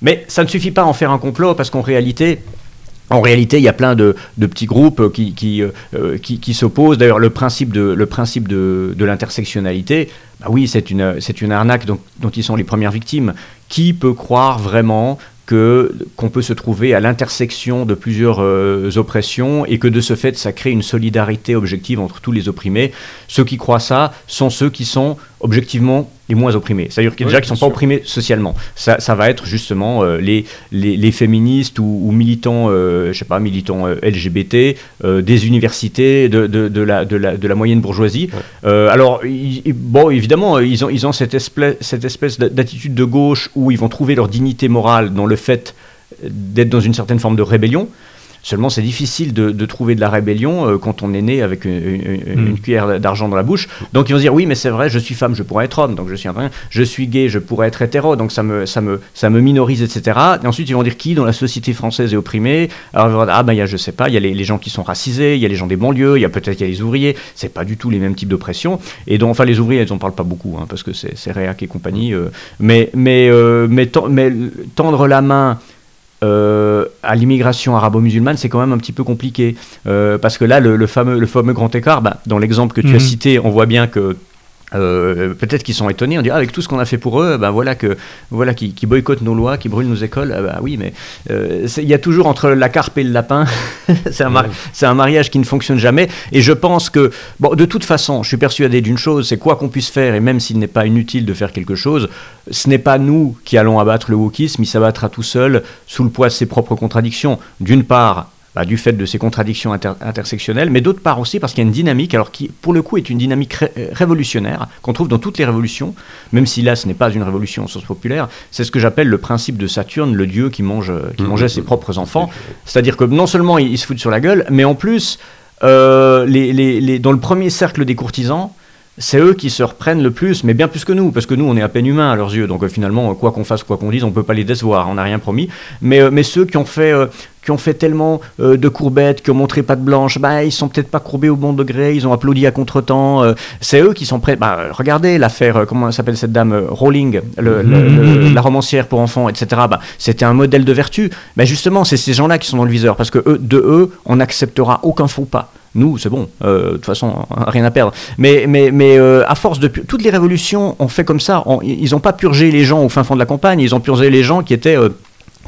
Mais ça ne suffit pas à en faire un complot parce qu'en réalité, en réalité, il y a plein de, de petits groupes qui, qui, euh, euh, qui, qui s'opposent. D'ailleurs, le principe de, le principe de, de l'intersectionnalité, bah oui, c'est une, c'est une arnaque dont, dont ils sont les premières victimes. Qui peut croire vraiment qu'on peut se trouver à l'intersection de plusieurs euh, oppressions et que de ce fait, ça crée une solidarité objective entre tous les opprimés. Ceux qui croient ça sont ceux qui sont objectivement les moins opprimés. C'est-à-dire qu'ils Oui, déjà qui ne sont pas opprimés socialement. Ça, ça va être justement euh, les, les, les féministes ou, ou militants, euh, je sais pas, militants euh, LGBT, des universités, de, de, de la, de, la, de la moyenne bourgeoisie. Alors, ils- bon, évidemment, ils ont, ils ont cette espèce, cette espèce d'attitude de gauche où ils vont trouver leur dignité morale dans le fait d'être dans une certaine forme de rébellion. Seulement, c'est difficile de, de trouver de la rébellion euh, quand on est né avec une, une- une Mm. cuillère d'argent dans la bouche. Donc, ils vont se dire oui, mais c'est vrai, je suis femme, je pourrais être homme, donc je suis un. Je suis gay, je pourrais être hétéro, donc ça me, ça me, ça me minorise, etc. Et ensuite, ils vont dire qui dans la société française est opprimé? Alors, ils vont dire, ah ben, il y a, je sais pas, il y a les, les gens qui sont racisés, il y a les gens des banlieues, il y a peut-être il y a les ouvriers. C'est pas du tout les mêmes types d'oppression. Et donc, enfin, les ouvriers, ils en parlent pas beaucoup, hein, parce que c'est c'est réac et compagnie. euh. mais, mais, euh, mais tendre la main euh, à l'immigration arabo-musulmane, c'est quand même un petit peu compliqué. Euh, parce que là, le, le fameux, le fameux grand écart, bah, dans l'exemple que tu as Mhm. cité, on voit bien que euh, peut-être qu'ils sont étonnés, on dit ah, avec tout ce qu'on a fait pour eux, ben voilà que voilà qui, qui boycottent nos lois, qui brûlent nos écoles. Ah bah oui, mais euh, il y a toujours entre la carpe et le lapin, [laughs] c'est un, mari- c'est un mariage qui ne fonctionne jamais. Et je pense que bon, de toute façon, je suis persuadé d'une chose, c'est quoi qu'on puisse faire, et même s'il n'est pas inutile de faire quelque chose, ce n'est pas nous qui allons abattre le wokisme, il s'abattra tout seul sous le poids de ses propres contradictions. D'une part, bah, du fait de ces contradictions inter- intersectionnelles, mais d'autre part aussi parce qu'il y a une dynamique, alors qui pour le coup est une dynamique ré- euh, révolutionnaire qu'on trouve dans toutes les révolutions, même si là ce n'est pas une révolution au sens populaire, c'est ce que j'appelle le principe de Saturne, le dieu qui, mange, euh, qui Mhm. mangeait ses propres enfants. C'est-à-dire que non seulement il, il se fout sur la gueule, mais en plus, euh, les, les- les- dans le premier cercle des courtisans, c'est eux qui se reprennent le plus, mais bien plus que nous, parce que nous, on est à peine humains à leurs yeux. Donc euh, finalement, quoi qu'on fasse, quoi qu'on dise, on peut pas les décevoir, on n'a rien promis. Mais, euh, mais ceux qui ont fait, euh, qui ont fait tellement de courbettes, qui ont montré pas de blanche, bah, ils sont peut-être pas courbés au bon degré, ils ont applaudi à contre-temps. c'est eux qui sont prêts. Bah, regardez l'affaire, comment s'appelle cette dame Rowling, le, la romancière pour enfants, etc. Bah, c'était un modèle de vertu. Mais justement, c'est ces gens-là qui sont dans le viseur, parce que eux, de eux, on n'acceptera aucun faux pas. Nous, c'est bon, euh, de toute façon, [laughs] rien à perdre. Mais, mais, mais euh, à force de... Toutes les révolutions ont fait comme ça. ils n'ont pas purgé les gens au fin fond de la campagne, ils ont purgé les gens qui étaient...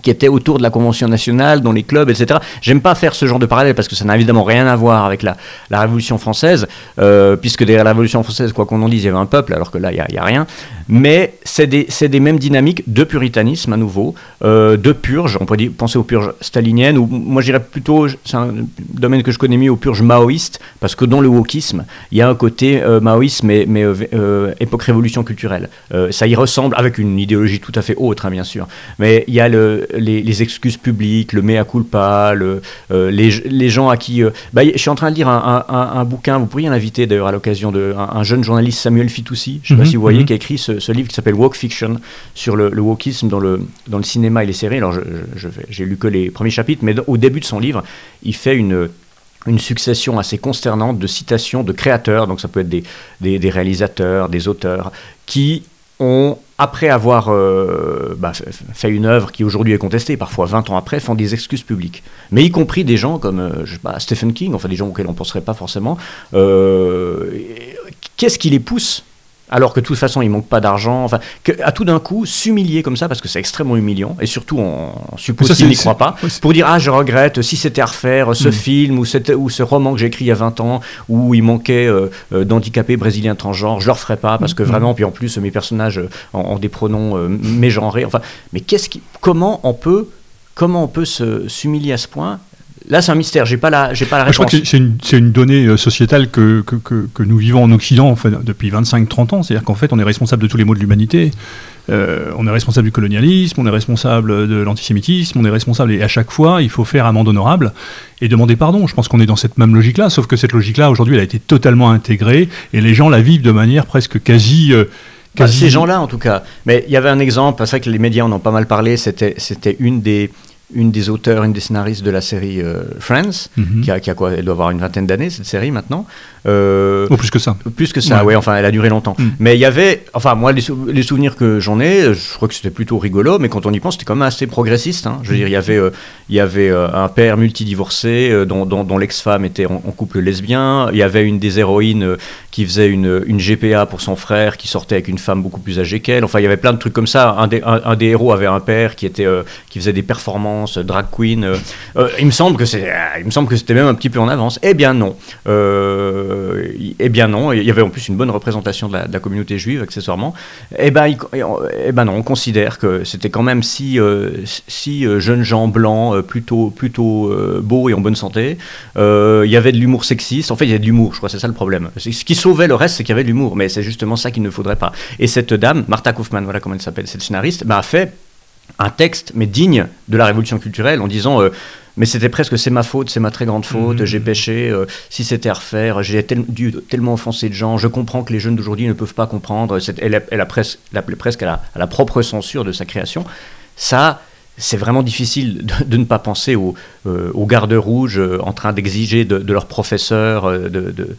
Qui étaient autour de la Convention nationale, dans les clubs, etc. J'aime pas faire ce genre de parallèle parce que ça n'a évidemment rien à voir avec la, la Révolution française, euh, puisque derrière la Révolution française, quoi qu'on en dise, il y avait un peuple, alors que là, il n'y a, rien. Mais c'est des, des, mêmes dynamiques de puritanisme à nouveau, euh, de purge, on pourrait penser aux purges staliniennes, ou moi j'irais plutôt, c'est un domaine que je connais mieux, aux purges maoïstes, parce que dans le wokisme, il y a un côté euh, maoïsme, mais, mais époque révolution culturelle. ça y ressemble, avec une idéologie tout à fait autre, hein, bien sûr. Mais il y a le, les, excuses publiques, le mea culpa, le, euh, les, les, gens à qui... Euh, bah, je suis en train de lire un, un, bouquin, vous pourriez l'inviter d'ailleurs à l'occasion de... Un, jeune journaliste, Samuel Fitoussi, je ne sais pas mhm, si vous voyez, mhm. qui a écrit ce, livre qui s'appelle Walk Fiction, sur le, le wokisme dans le, cinéma et les séries. Alors, j'ai lu que les premiers chapitres, mais au début de son livre, il fait une succession assez consternante de citations de créateurs, donc ça peut être des, réalisateurs, des auteurs, qui ont, après avoir euh, bah, fait une œuvre qui aujourd'hui est contestée, parfois 20 ans après, font des excuses publiques. Mais y compris des gens comme euh, Stephen King, enfin des gens auxquels on ne penserait pas forcément. Euh, qu'est-ce qui les pousse alors que de toute façon il manque pas d'argent, enfin, à tout d'un coup s'humilier comme ça parce que c'est extrêmement humiliant et surtout on, suppose qu'il n'y croit pas pour dire ah je regrette si c'était à refaire ce mm. film ou, ou ce roman que j'ai écrit il y a 20 ans où il manquait euh, euh, d'handicapés brésiliens transgenres, je le referai pas parce que mm. vraiment puis en plus mes personnages ont, des pronoms euh, mégenrés, enfin mais qu'est-ce qui, comment on peut comment on peut s'humilier à ce point Là, c'est un mystère. J'ai pas la, j'ai pas la réponse. je crois que c'est une, une, donnée euh, sociétale que, que, que, nous vivons en Occident depuis 25-30 ans. C'est-à-dire qu'en fait, on est responsable de tous les maux de l'humanité. Euh, on est responsable du colonialisme, on est responsable de l'antisémitisme, on est responsable. Et à chaque fois, il faut faire amende honorable et demander pardon. Je pense qu'on est dans cette même logique-là, sauf que cette logique-là, aujourd'hui, elle a été totalement intégrée et les gens la vivent de manière presque quasi. Euh, quasi... ces gens-là, en tout cas. Mais il y avait un exemple, c'est vrai que les médias en ont pas mal parlé, c'était une des, une des auteurs, une des scénaristes de la série euh, Friends, mhm. qui, a, qui, a, quoi Elle doit avoir une vingtaine d'années, cette série maintenant. Euh, oh, plus que ça. Plus que ça, ouais. enfin, elle a duré longtemps. Mm. Mais il y avait, enfin, moi, les, souvenirs que j'en ai, je crois que c'était plutôt rigolo, mais quand on y pense, c'était quand même assez progressiste. Hein. Je veux dire, il y avait, euh, il y avait un père multidivorcé dont, dont, l'ex-femme était en, couple lesbien. Il y avait une des héroïnes qui faisait une, une, GPA pour son frère, qui sortait avec une femme beaucoup plus âgée qu'elle. Enfin, il y avait plein de trucs comme ça. Un des, un, des héros avait un père qui était, qui faisait des performances drag queen. il me semble que il me semble que c'était même un petit peu en avance. Eh bien non. Euh, euh, eh bien non, il y avait en plus une bonne représentation de la, communauté juive accessoirement. Eh ben, eh ben non, on considère que c'était quand même si, euh, si euh, jeunes gens blancs, plutôt, plutôt beaux et en bonne santé. il y avait de l'humour sexiste. En fait, il y avait de l'humour, je crois, c'est ça le problème. Ce qui sauvait le reste, c'est qu'il y avait de l'humour, mais c'est justement ça qu'il ne faudrait pas. Et cette dame, Martha Kaufman, voilà comment elle s'appelle, cette scénariste, bah, a fait un texte, mais digne de la révolution culturelle, en disant mais c'était presque c'est ma faute, c'est ma très grande faute, mhm. j'ai péché, euh, si c'était à refaire, j'ai dû tellement offenser de gens, je comprends que les jeunes d'aujourd'hui ne peuvent pas comprendre, elle, a, elle a presque, presque à la, propre censure de sa création. Ça, c'est vraiment difficile de, ne pas penser aux, euh, gardes rouges euh, en train d'exiger de, leurs professeurs de,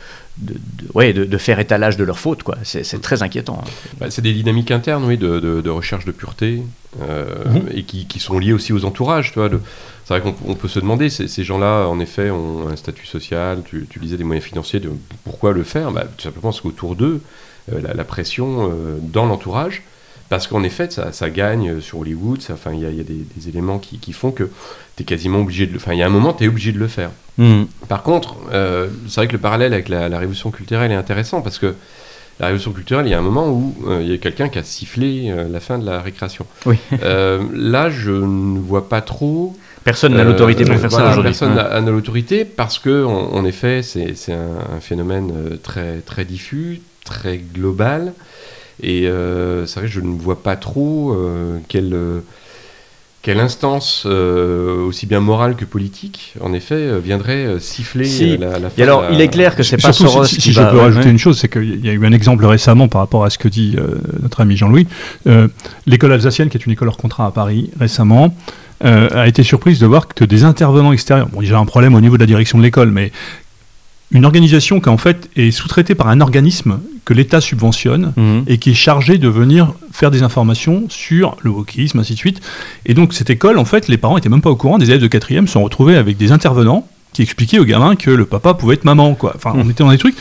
ouais, de, faire étalage de leurs fautes. Quoi. C'est, très inquiétant. Hein. Bah, c'est des dynamiques internes oui, de, recherche de pureté mhm. et qui, qui, sont liées aussi aux entourages. Tu vois, c'est vrai qu'on peut se demander, ces, gens-là, en effet, ont un statut social, tu, tu disais des moyens financiers, de, pourquoi le faire? Bah, Tout simplement parce qu'autour d'eux, euh, la, pression euh, dans l'entourage, parce qu'en effet, ça, gagne sur Hollywood, il y a, des, éléments qui, font que tu es quasiment obligé de le faire. Il y a un moment, tu es obligé de le faire. Mmh. Par contre, euh, c'est vrai que le parallèle avec la, révolution culturelle est intéressant, parce que la révolution culturelle, il y a un moment où il y a quelqu'un qui a sifflé la fin de la récréation. Oui. là, je ne vois pas trop Personne n'a l'autorité pour euh, faire ça aujourd'hui. Personne n'a l'autorité parce que, en, effet, c'est un, phénomène euh, très, très diffus, très global. Et euh, c'est vrai que je ne vois pas trop quelle, quelle instance, aussi bien morale que politique, en effet, viendrait siffler la, la fin Alors, il est clair que c'est pas Soros si, si je peux rajouter une chose, c'est qu'il y a eu un exemple récemment par rapport à ce que dit notre ami Jean-Louis. L'école alsacienne, qui est une école hors contrat à Paris, récemment, a été surprise de voir que des intervenants extérieurs, bon, il y a un problème au niveau de la direction de l'école, mais une organisation qui en fait est sous-traitée par un organisme que l'État subventionne Mhm. et qui est chargé de venir faire des informations sur le wokisme, ainsi de suite. Et donc cette école, en fait, les parents étaient même pas au courant, des élèves de quatrième se sont retrouvés avec des intervenants qui expliquaient aux gamins que le papa pouvait être maman, quoi. Enfin, on Mhm. était dans des trucs.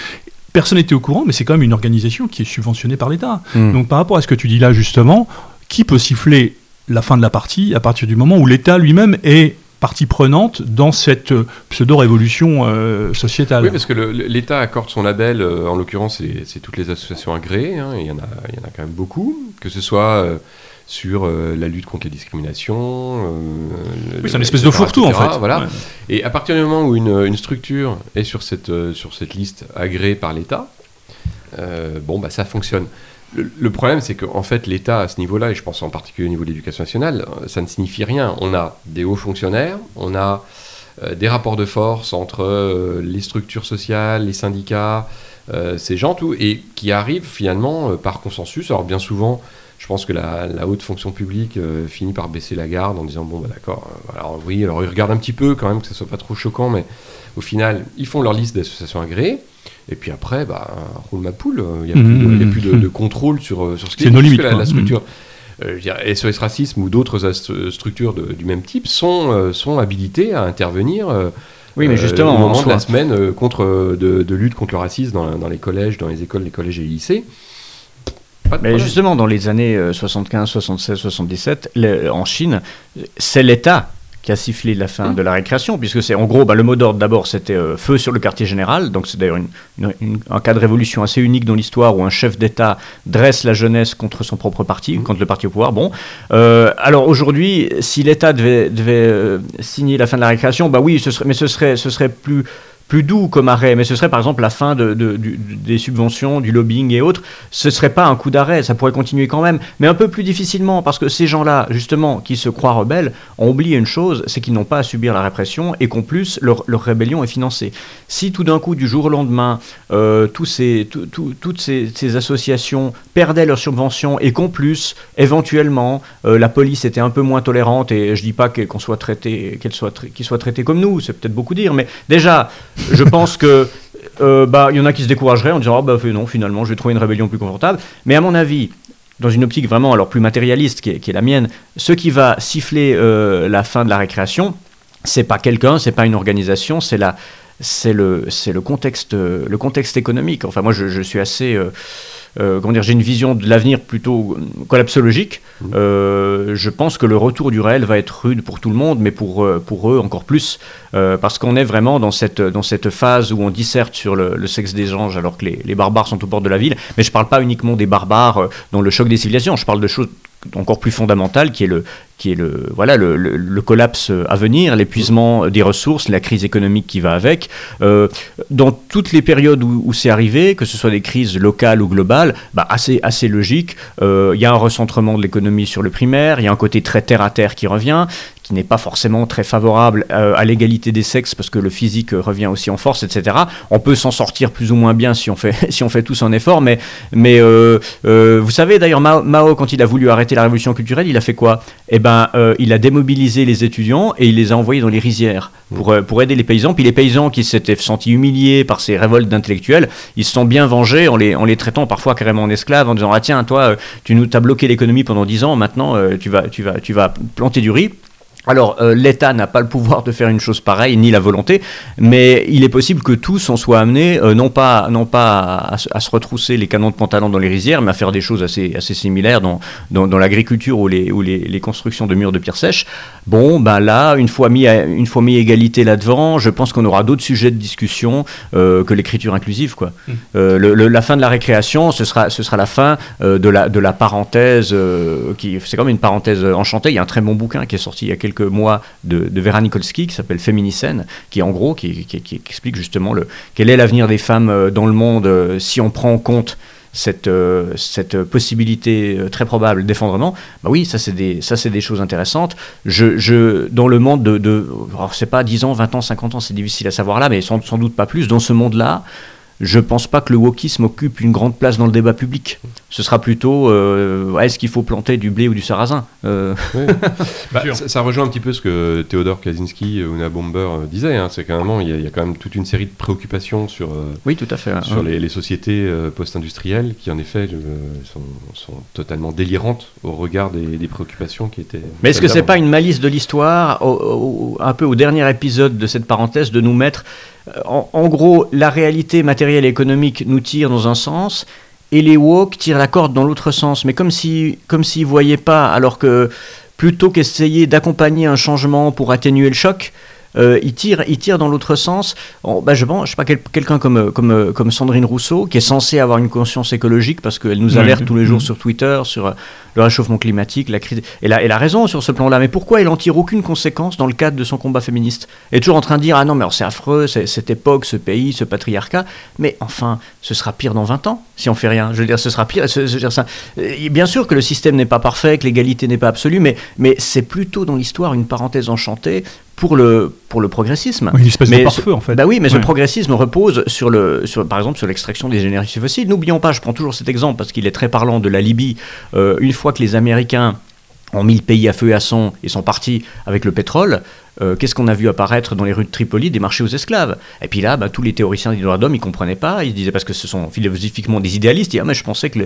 Personne n'était au courant, mais c'est quand même une organisation qui est subventionnée par l'État. Mhm. Donc par rapport à ce que tu dis là, justement, qui peut siffler la fin de la partie à partir du moment où l'État lui-même est partie prenante dans cette euh, pseudo-révolution euh, sociétale Oui, parce que l'État accorde son label, euh, en l'occurrence, c'est toutes les associations agréées, hein, il y, en a, il y en a quand même beaucoup, que ce soit euh, sur la lutte contre les discriminations. Oui, c'est une espèce de fourre-tout, en fait. Voilà. Ouais. Et à partir du moment où une, une structure est sur cette, sur cette liste agréée par l'État, bon, bah, ça fonctionne. Le, problème, c'est qu'en fait, l'État, à ce niveau-là, et je pense en particulier au niveau de l'éducation nationale, ça ne signifie rien. On a des hauts fonctionnaires, on a euh, des rapports de force entre euh, les structures sociales, les syndicats, euh, ces gens, et qui arrivent finalement par consensus. Alors, bien souvent, je pense que la, haute fonction publique finit par baisser la garde en disant bon bah d'accord alors oui alors ils regardent un petit peu quand même que ce soit pas trop choquant mais au final ils font leur liste d'associations agréées et puis après bah roule ma poule il n'y a, plus de- il y a plus de, de contrôle sur, euh, sur ce qui est nos limites, la, structure euh, je SOS Racisme ou d'autres structures de- du même type sont, euh, sont habilitées à intervenir euh, Oui, mais euh, justement, au en moment de la semaine euh, contre, euh, de, de lutte contre le racisme dans, dans les collèges, dans les écoles, les collèges et les lycées. Pas de Mais problème. justement, dans les années euh, 75, 76, 77, le- en Chine, c'est l'État qui a sifflé la fin Mm. de la récréation, puisque c'est en gros, bah, le mot d'ordre d'abord, c'était euh, feu sur le quartier général. Donc c'est d'ailleurs une- une- une- un cas de révolution assez unique dans l'histoire où un chef d'État dresse la jeunesse contre son propre parti, Mm. contre le parti au pouvoir. Bon, Euh, alors aujourd'hui, si l'État devait, devait euh, signer la fin de la récréation, bah oui, ce serait, mais ce serait, ce serait plus plus doux comme arrêt, mais ce serait par exemple la fin des subventions, du lobbying et autres. Ce serait pas un coup d'arrêt, ça pourrait continuer quand même, mais un peu plus difficilement parce que ces gens-là, justement, qui se croient rebelles, ont oublié une chose, c'est qu'ils n'ont pas à subir la répression et qu'en plus leur, rébellion est financée. Si tout d'un coup, du jour au lendemain, euh, toutes ces, associations perdaient leurs subventions et qu'en plus, éventuellement, euh, la police était un peu moins tolérante et je dis pas qu'on soit traité, qu'elle soit, qu'ils soient traités comme nous, c'est peut-être beaucoup dire, mais déjà, je pense que euh, bah, y en a qui se décourageraient en disant ah bah non finalement je vais trouver une rébellion plus confortable. Mais à mon avis, dans une optique vraiment alors plus matérialiste qui est, la mienne, ce qui va siffler euh, la fin de la récréation, c'est pas quelqu'un, c'est pas une organisation, c'est la c'est le c'est le contexte euh, le contexte économique. Enfin moi je, suis assez comment dire, j'ai une vision de l'avenir plutôt euh, collapsologique. Mhm. Euh, je pense que le retour du réel va être rude pour tout le monde, mais pour, euh, pour eux encore plus, euh, parce qu'on est vraiment dans cette, dans cette phase où on disserte sur le, le sexe des anges alors que les, les barbares sont aux portes de la ville. Mais je ne parle pas uniquement des barbares euh, dans le choc des civilisations, je parle de choses encore plus fondamentales qui est le, qui est le, voilà, le, le- collapse à venir, l'épuisement des ressources, la crise économique qui va avec. Euh, dans toutes les périodes où, où c'est arrivé, que ce soit des crises locales ou globales, bah, assez, assez logique. Euh, Il y a un recentrement de l'économie sur le primaire, il y a un côté très terre à terre qui revient, qui n'est pas forcément très favorable euh, à l'égalité des sexes parce que le physique revient aussi en force, etc. On peut s'en sortir plus ou moins bien si on fait, [laughs] si on fait tous un effort, mais, mais euh, euh, vous savez d'ailleurs Mao, quand il a voulu arrêter la révolution culturelle, il a fait quoi? Eh ben, il a démobilisé les étudiants et il les a envoyés dans les rizières pour, pour aider les paysans. Puis les paysans qui s'étaient sentis humiliés par ces révoltes d'intellectuels, ils se sont bien vengés en les, en les traitant parfois carrément en esclaves, en disant ah tiens toi tu nous as bloqué l'économie pendant 10 ans, maintenant tu vas tu vas tu vas planter du riz. Alors, euh, l'État n'a pas le pouvoir de faire une chose pareille, ni la volonté, mais il est possible que tous en soient amenés, euh, non pas, non pas à, à se- retrousser les canons de pantalon dans les rizières, mais à faire des choses assez, assez similaires dans, dans, dans l'agriculture ou, les, ou les, les constructions de murs de pierre sèche. Bon, ben là, une fois mis, à- une fois mis égalité là-devant, je pense qu'on aura d'autres sujets de discussion euh, que l'écriture inclusive. Quoi. Le- le- la fin de la récréation, ce sera, ce sera la fin de, la, de la parenthèse, qui c'est comme une parenthèse enchantée. Il y a un très bon bouquin qui est sorti il y a quelques mois de, Vera Nikolsky qui s'appelle Féminicène, qui en gros qui, explique justement le, quel est l'avenir des femmes euh, dans le monde euh, si on prend en compte cette, euh, cette possibilité très probable d'effondrement, bah oui, ça c'est des, des choses intéressantes. Je, je, dans le monde de, de alors c'est pas 10 ans, 20 ans, 50 ans, c'est difficile à savoir là, mais sans doute pas plus, dans ce monde-là, je pense pas que le wokisme occupe une grande place dans le débat public. Ce sera plutôt euh, est-ce qu'il faut planter du blé ou du sarrasin euh, [laughs] bah, ça, ça, rejoint un petit peu ce que Théodore Kaczynski ou Una Bomber euh, disait. Hein. c'est qu'à un moment, il y, a quand même toute une série de préoccupations sur, oui, tout à fait, sur les, les, sociétés post-industrielles qui, en effet, sont, sont, totalement délirantes au regard des, des préoccupations qui étaient. Mais est-ce que c'est pas une malice de l'histoire, un peu au dernier épisode de cette parenthèse, de nous mettre en, gros, la réalité matérielle et économique nous tire dans un sens et les woke tirent la corde dans l'autre sens. Mais comme s'ils comme voyaient pas, alors que plutôt qu'essayer d'accompagner un changement pour atténuer le choc, euh, ils, tirent, ils tirent dans l'autre sens. bah, je pense, je sais pas, quelqu'un comme, comme, comme Sandrine Rousseau, qui est censée avoir une conscience écologique parce qu'elle nous alerte tous les jours sur Twitter sur le réchauffement climatique, la crise. Elle a, elle a raison sur ce plan-là, mais pourquoi elle n'en tire aucune conséquence dans le cadre de son combat féministe? Elle est toujours en train de dire Ah non, mais c'est affreux, cette époque, ce pays, ce patriarcat. Mais enfin, ce sera pire dans 20 ans si on fait rien. Je veux dire, ce sera pire. Veux dire, ça, bien sûr que le système n'est pas parfait, que l'égalité n'est pas absolue, mais, mais c'est plutôt dans l'histoire une parenthèse enchantée pour le, pour le progressisme. une espèce mais de pare-feu, en fait. Bah oui, mais ce progressisme repose sur, le, sur, par exemple, sur l'extraction des énergies fossiles. N'oublions pas, je prends toujours cet exemple parce qu'il est très parlant de la Libye. Euh, une fois que les Américains ont mis le pays à feu et à sang et sont partis avec le pétrole, euh, qu'est-ce qu'on a vu apparaître dans les rues de Tripoli Des marchés aux esclaves? Et puis là, bah, tous les théoriciens des droits d'homme, ils comprenaient pas. Ils disaient parce que ce sont philosophiquement des idéalistes. Ils disaient, ah, mais je pensais que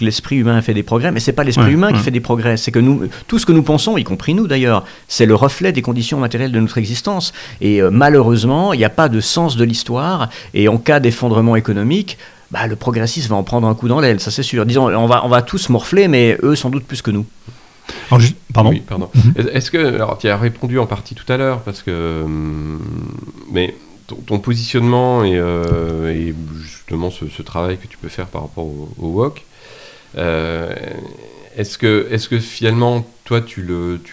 l'esprit humain a fait des progrès, mais c'est pas l'esprit humain qui fait des progrès, c'est que nous, tout ce que nous pensons, y compris nous d'ailleurs, c'est le reflet des conditions matérielles de notre existence. Et euh, malheureusement, il n'y a pas de sens de l'histoire, et en cas d'effondrement économique, bah, le progressisme va en prendre un coup dans l'aile, ça c'est sûr. Disons, on va, on va tous morfler, mais eux sans doute plus que nous. pardon. pardon. Mhm. Est-ce que, alors tu as répondu en partie tout à l'heure, parce que, hum, mais ton, positionnement et, euh, et, justement ce, travail que tu peux faire par rapport au, au WOC, euh, est-ce que, est que finalement, toi, tu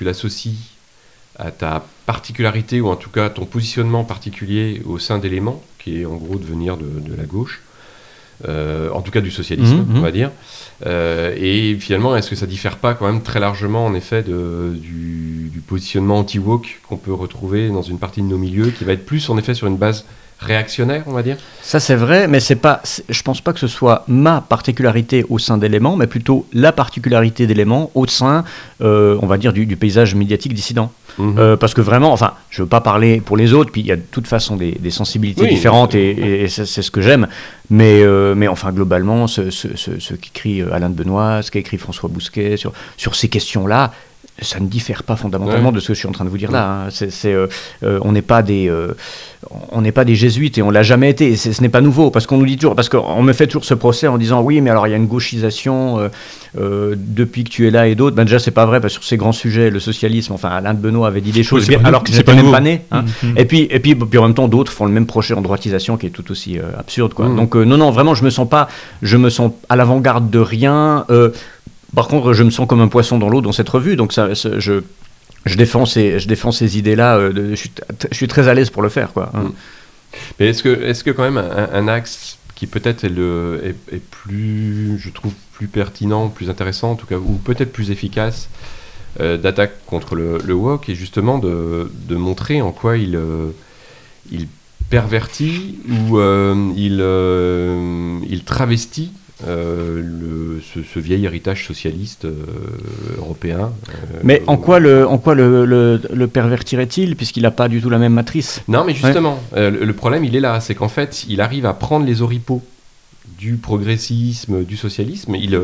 l'associes tu à ta particularité, ou en tout cas ton positionnement particulier au sein d'éléments, qui est en gros de venir de, de la gauche euh, en tout cas du socialisme, mhm, on va mhm. dire. Euh, et finalement, est-ce que ça diffère pas quand même très largement, en effet, de, du, du, positionnement anti-woke qu'on peut retrouver dans une partie de nos milieux, qui va être plus, en effet, sur une base réactionnaire, on va dire? Ça c'est vrai, mais c'est pas, je pense pas que ce soit ma particularité au sein d'éléments, mais plutôt la particularité d'éléments au sein, euh, on va dire, du, paysage médiatique dissident. Mhm. Euh, parce que vraiment, enfin, je veux pas parler pour les autres, puis il y a de toute façon des, sensibilités différentes et, c'est ce que j'aime, mais, euh, mais enfin, globalement, ce, ce, qu'écrit Alain de Benoît, ce qu'écrit François Bousquet sur, sur ces questions-là, ça ne diffère pas fondamentalement de ce que je suis en train de vous dire là. Hein. C'est, euh, euh, on n'est pas des, euh, on n'est pas des jésuites et on l'a jamais été. Et ce n'est pas nouveau parce qu'on nous dit toujours, parce qu'on me fait toujours ce procès en disant oui, mais alors il y a une gauchisation depuis que tu es là et d'autres. Ben déjà c'est pas vrai parce que sur ces grands sujets, le socialisme, enfin Alain de Benoît avait dit des choses alors que c'était même pas né. Hein. Mm-hmm. Et puis et puis, puis, en même temps d'autres font le même procès en droitisation qui est tout aussi absurde quoi. Mm. Donc non non vraiment je me sens pas, je me sens à l'avant-garde de rien. Par contre, je me sens comme un poisson dans l'eau dans cette revue, donc ça, je, défends ces, je défends ces idées-là. Euh, je, suis très à l'aise pour le faire. Hein. Mm. Mais est-ce que, est-ce que quand même un, axe qui peut-être est, le, est, plus, je trouve, plus pertinent, plus intéressant, en tout cas, ou peut-être plus efficace euh, d'attaque contre le, le WOC, est justement de, de, montrer en quoi il, euh, il pervertit ou il, il travestit euh, le, ce, vieil héritage socialiste euh, européen. Euh, mais en quoi le, en quoi le, le, pervertirait-il, puisqu'il n'a pas du tout la même matrice? Non, mais justement, le, problème, il est là, c'est qu'en fait, il arrive à prendre les oripeaux du progressisme, du socialisme, il,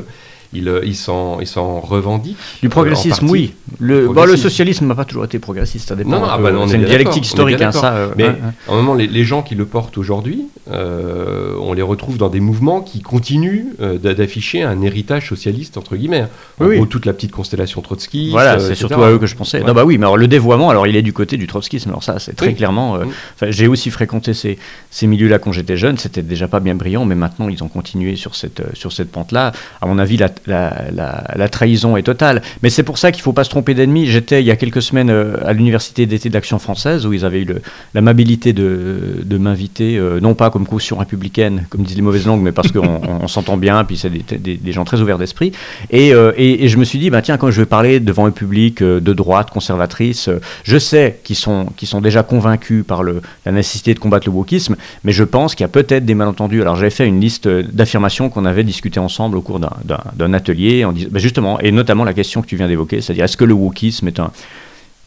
il, euh, il s'en revendique. Du progressisme, oui. Le, le, le socialisme n'a pas toujours été progressiste, ça dépend. Non, non, ah bah c'est une dialectique historique, hein, ça. Euh, mais hein, hein. en les, les, gens qui le portent aujourd'hui, euh, on les retrouve dans des mouvements qui continuent d'afficher un héritage socialiste, entre guillemets. En oui, gros, toute la petite constellation Trotsky. Voilà, c'est surtout à eux que je pensais. Non, bah oui, mais alors le dévoiement, alors il est du côté du trotskisme. Alors ça, c'est très clairement. Mm. J'ai aussi fréquenté ces, ces milieux-là quand j'étais jeune. C'était déjà pas bien brillant, mais maintenant, ils ont continué sur cette, sur cette pente-là. À mon avis, la, la, trahison est totale. Mais c'est pour ça qu'il ne faut pas se tromper d'ennemi. J'étais il y a quelques semaines euh, à l'université d'été d'Action française où ils avaient eu l'amabilité de, de m'inviter, euh, non pas comme caution républicaine, comme disent les mauvaises langues, mais parce qu'on s'entend bien, puis c'est des, gens très ouverts d'esprit. Et, et, je me suis dit, bah, tiens, quand je vais parler devant un public de droite, conservatrice, je sais qu'ils sont, déjà convaincus par la nécessité de combattre le wokisme, mais je pense qu'il y a peut-être des malentendus. Alors j'avais fait une liste d'affirmations qu'on avait discutées ensemble au cours d'un atelier, en ben justement, et notamment la question que tu viens d'évoquer, c'est-à-dire est-ce que le wokisme est un,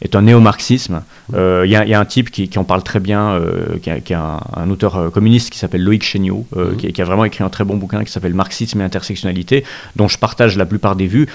est un néo-marxisme? Il euh, y, a un type qui, en parle très bien, euh, qui, est un, auteur euh, communiste qui s'appelle Loïc Chéniaud, mmh. qui, a vraiment écrit un très bon bouquin qui s'appelle Marxisme et intersectionnalité, dont je partage la plupart des vues,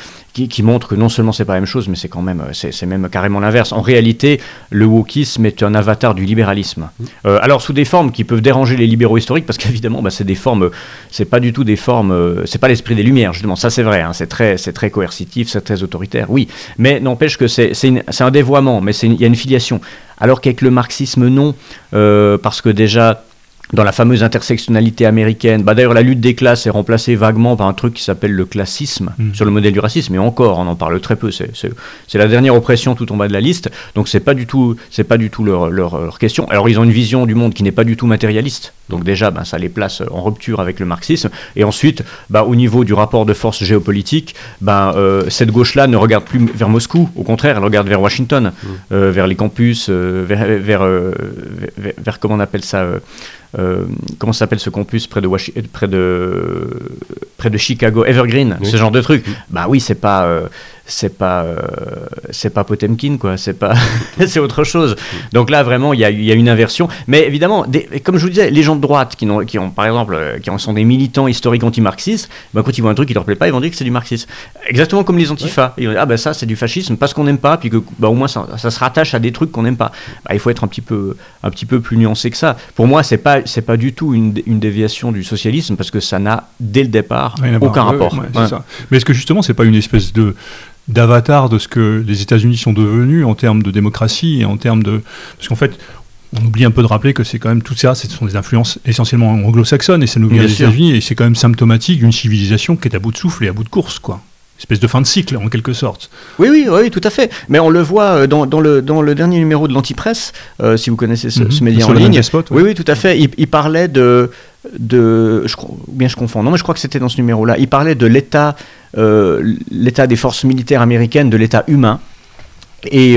qui, montre que non seulement c'est pas la même chose, mais c'est quand même, c'est même carrément l'inverse. En réalité, le wokisme est un avatar du libéralisme. Mmh. alors sous des formes qui peuvent déranger les libéraux historiques, parce qu'évidemment, bah, c'est des formes, c'est pas du tout des formes, c'est pas l'esprit des Lumières justement. Ça c'est vrai, hein, c'est très, c'est très coercitif, c'est très autoritaire, oui. Mais n'empêche que c'est un dévoiement mais il y a une filiation. Alors qu'avec le marxisme, non, euh, parce que déjà, dans la fameuse intersectionnalité américaine. Bah, D'ailleurs, la lutte des classes est remplacée vaguement par un truc qui s'appelle le classisme, mm. sur le modèle du racisme, et encore, on en parle très peu. C'est la dernière oppression tout en bas de la liste, donc c'est pas du tout, pas du tout leur, leur, question. Alors, ils ont une vision du monde qui n'est pas du tout matérialiste, donc déjà, ben, ça les place en rupture avec le marxisme. Et ensuite, bah, au niveau du rapport de force géopolitique, ben, euh, cette gauche-là ne regarde plus vers Moscou, au contraire, elle regarde vers Washington, mm. euh, vers les campus, euh, vers, vers, vers, vers, comment on appelle ça euh, comment s'appelle ce campus près de, près de, près de Chicago, Evergreen, ce genre de truc. Bah oui, c'est pas, euh, c'est pas, euh, c'est pas Potemkin, quoi. C'est pas, [laughs] c'est autre chose. Donc là, vraiment, il y a, y a, une inversion. Mais évidemment, comme je vous disais, les gens de droite qui ont, qui ont par exemple, qui sont des militants historiques anti-marxistes, bah, quand ils voient un truc qui leur plaît pas, ils vont dire que c'est du marxisme. Exactement comme les antifas. Ils vont dire ah bah ça c'est du fascisme parce qu'on n'aime pas, puis que bah, au moins ça, ça, se rattache à des trucs qu'on n'aime pas. Bah, il faut être un petit peu, un petit peu plus nuancé que ça. Pour moi, c'est pas c'est pas du tout une, déviation du socialisme parce que ça n'a dès le départ aucun rapport. Mais est-ce que justement c'est pas une espèce de d'avatar de ce que les États-Unis sont devenus en termes de démocratie et en termes de parce qu'en fait on oublie un peu de rappeler que c'est quand même tout ça, ce sont des influences essentiellement anglo-saxonnes et ça nous vient des États-Unis et c'est quand même symptomatique d'une civilisation qui est à bout de souffle et à bout de course, quoi espèce de fin de cycle en quelque sorte. Oui, oui, oui, tout à fait. Mais on le voit euh, dans, dans le, dans le dernier numéro de l'Antipresse, euh, si vous connaissez ce, mhm. média en ligne. oui. oui. tout à fait. Il, parlait de, de, je, bien je confonds. Non, mais je crois que c'était dans ce numéro-là. Il parlait de l'état, euh, l'état des forces militaires américaines, de l'état humain. Et,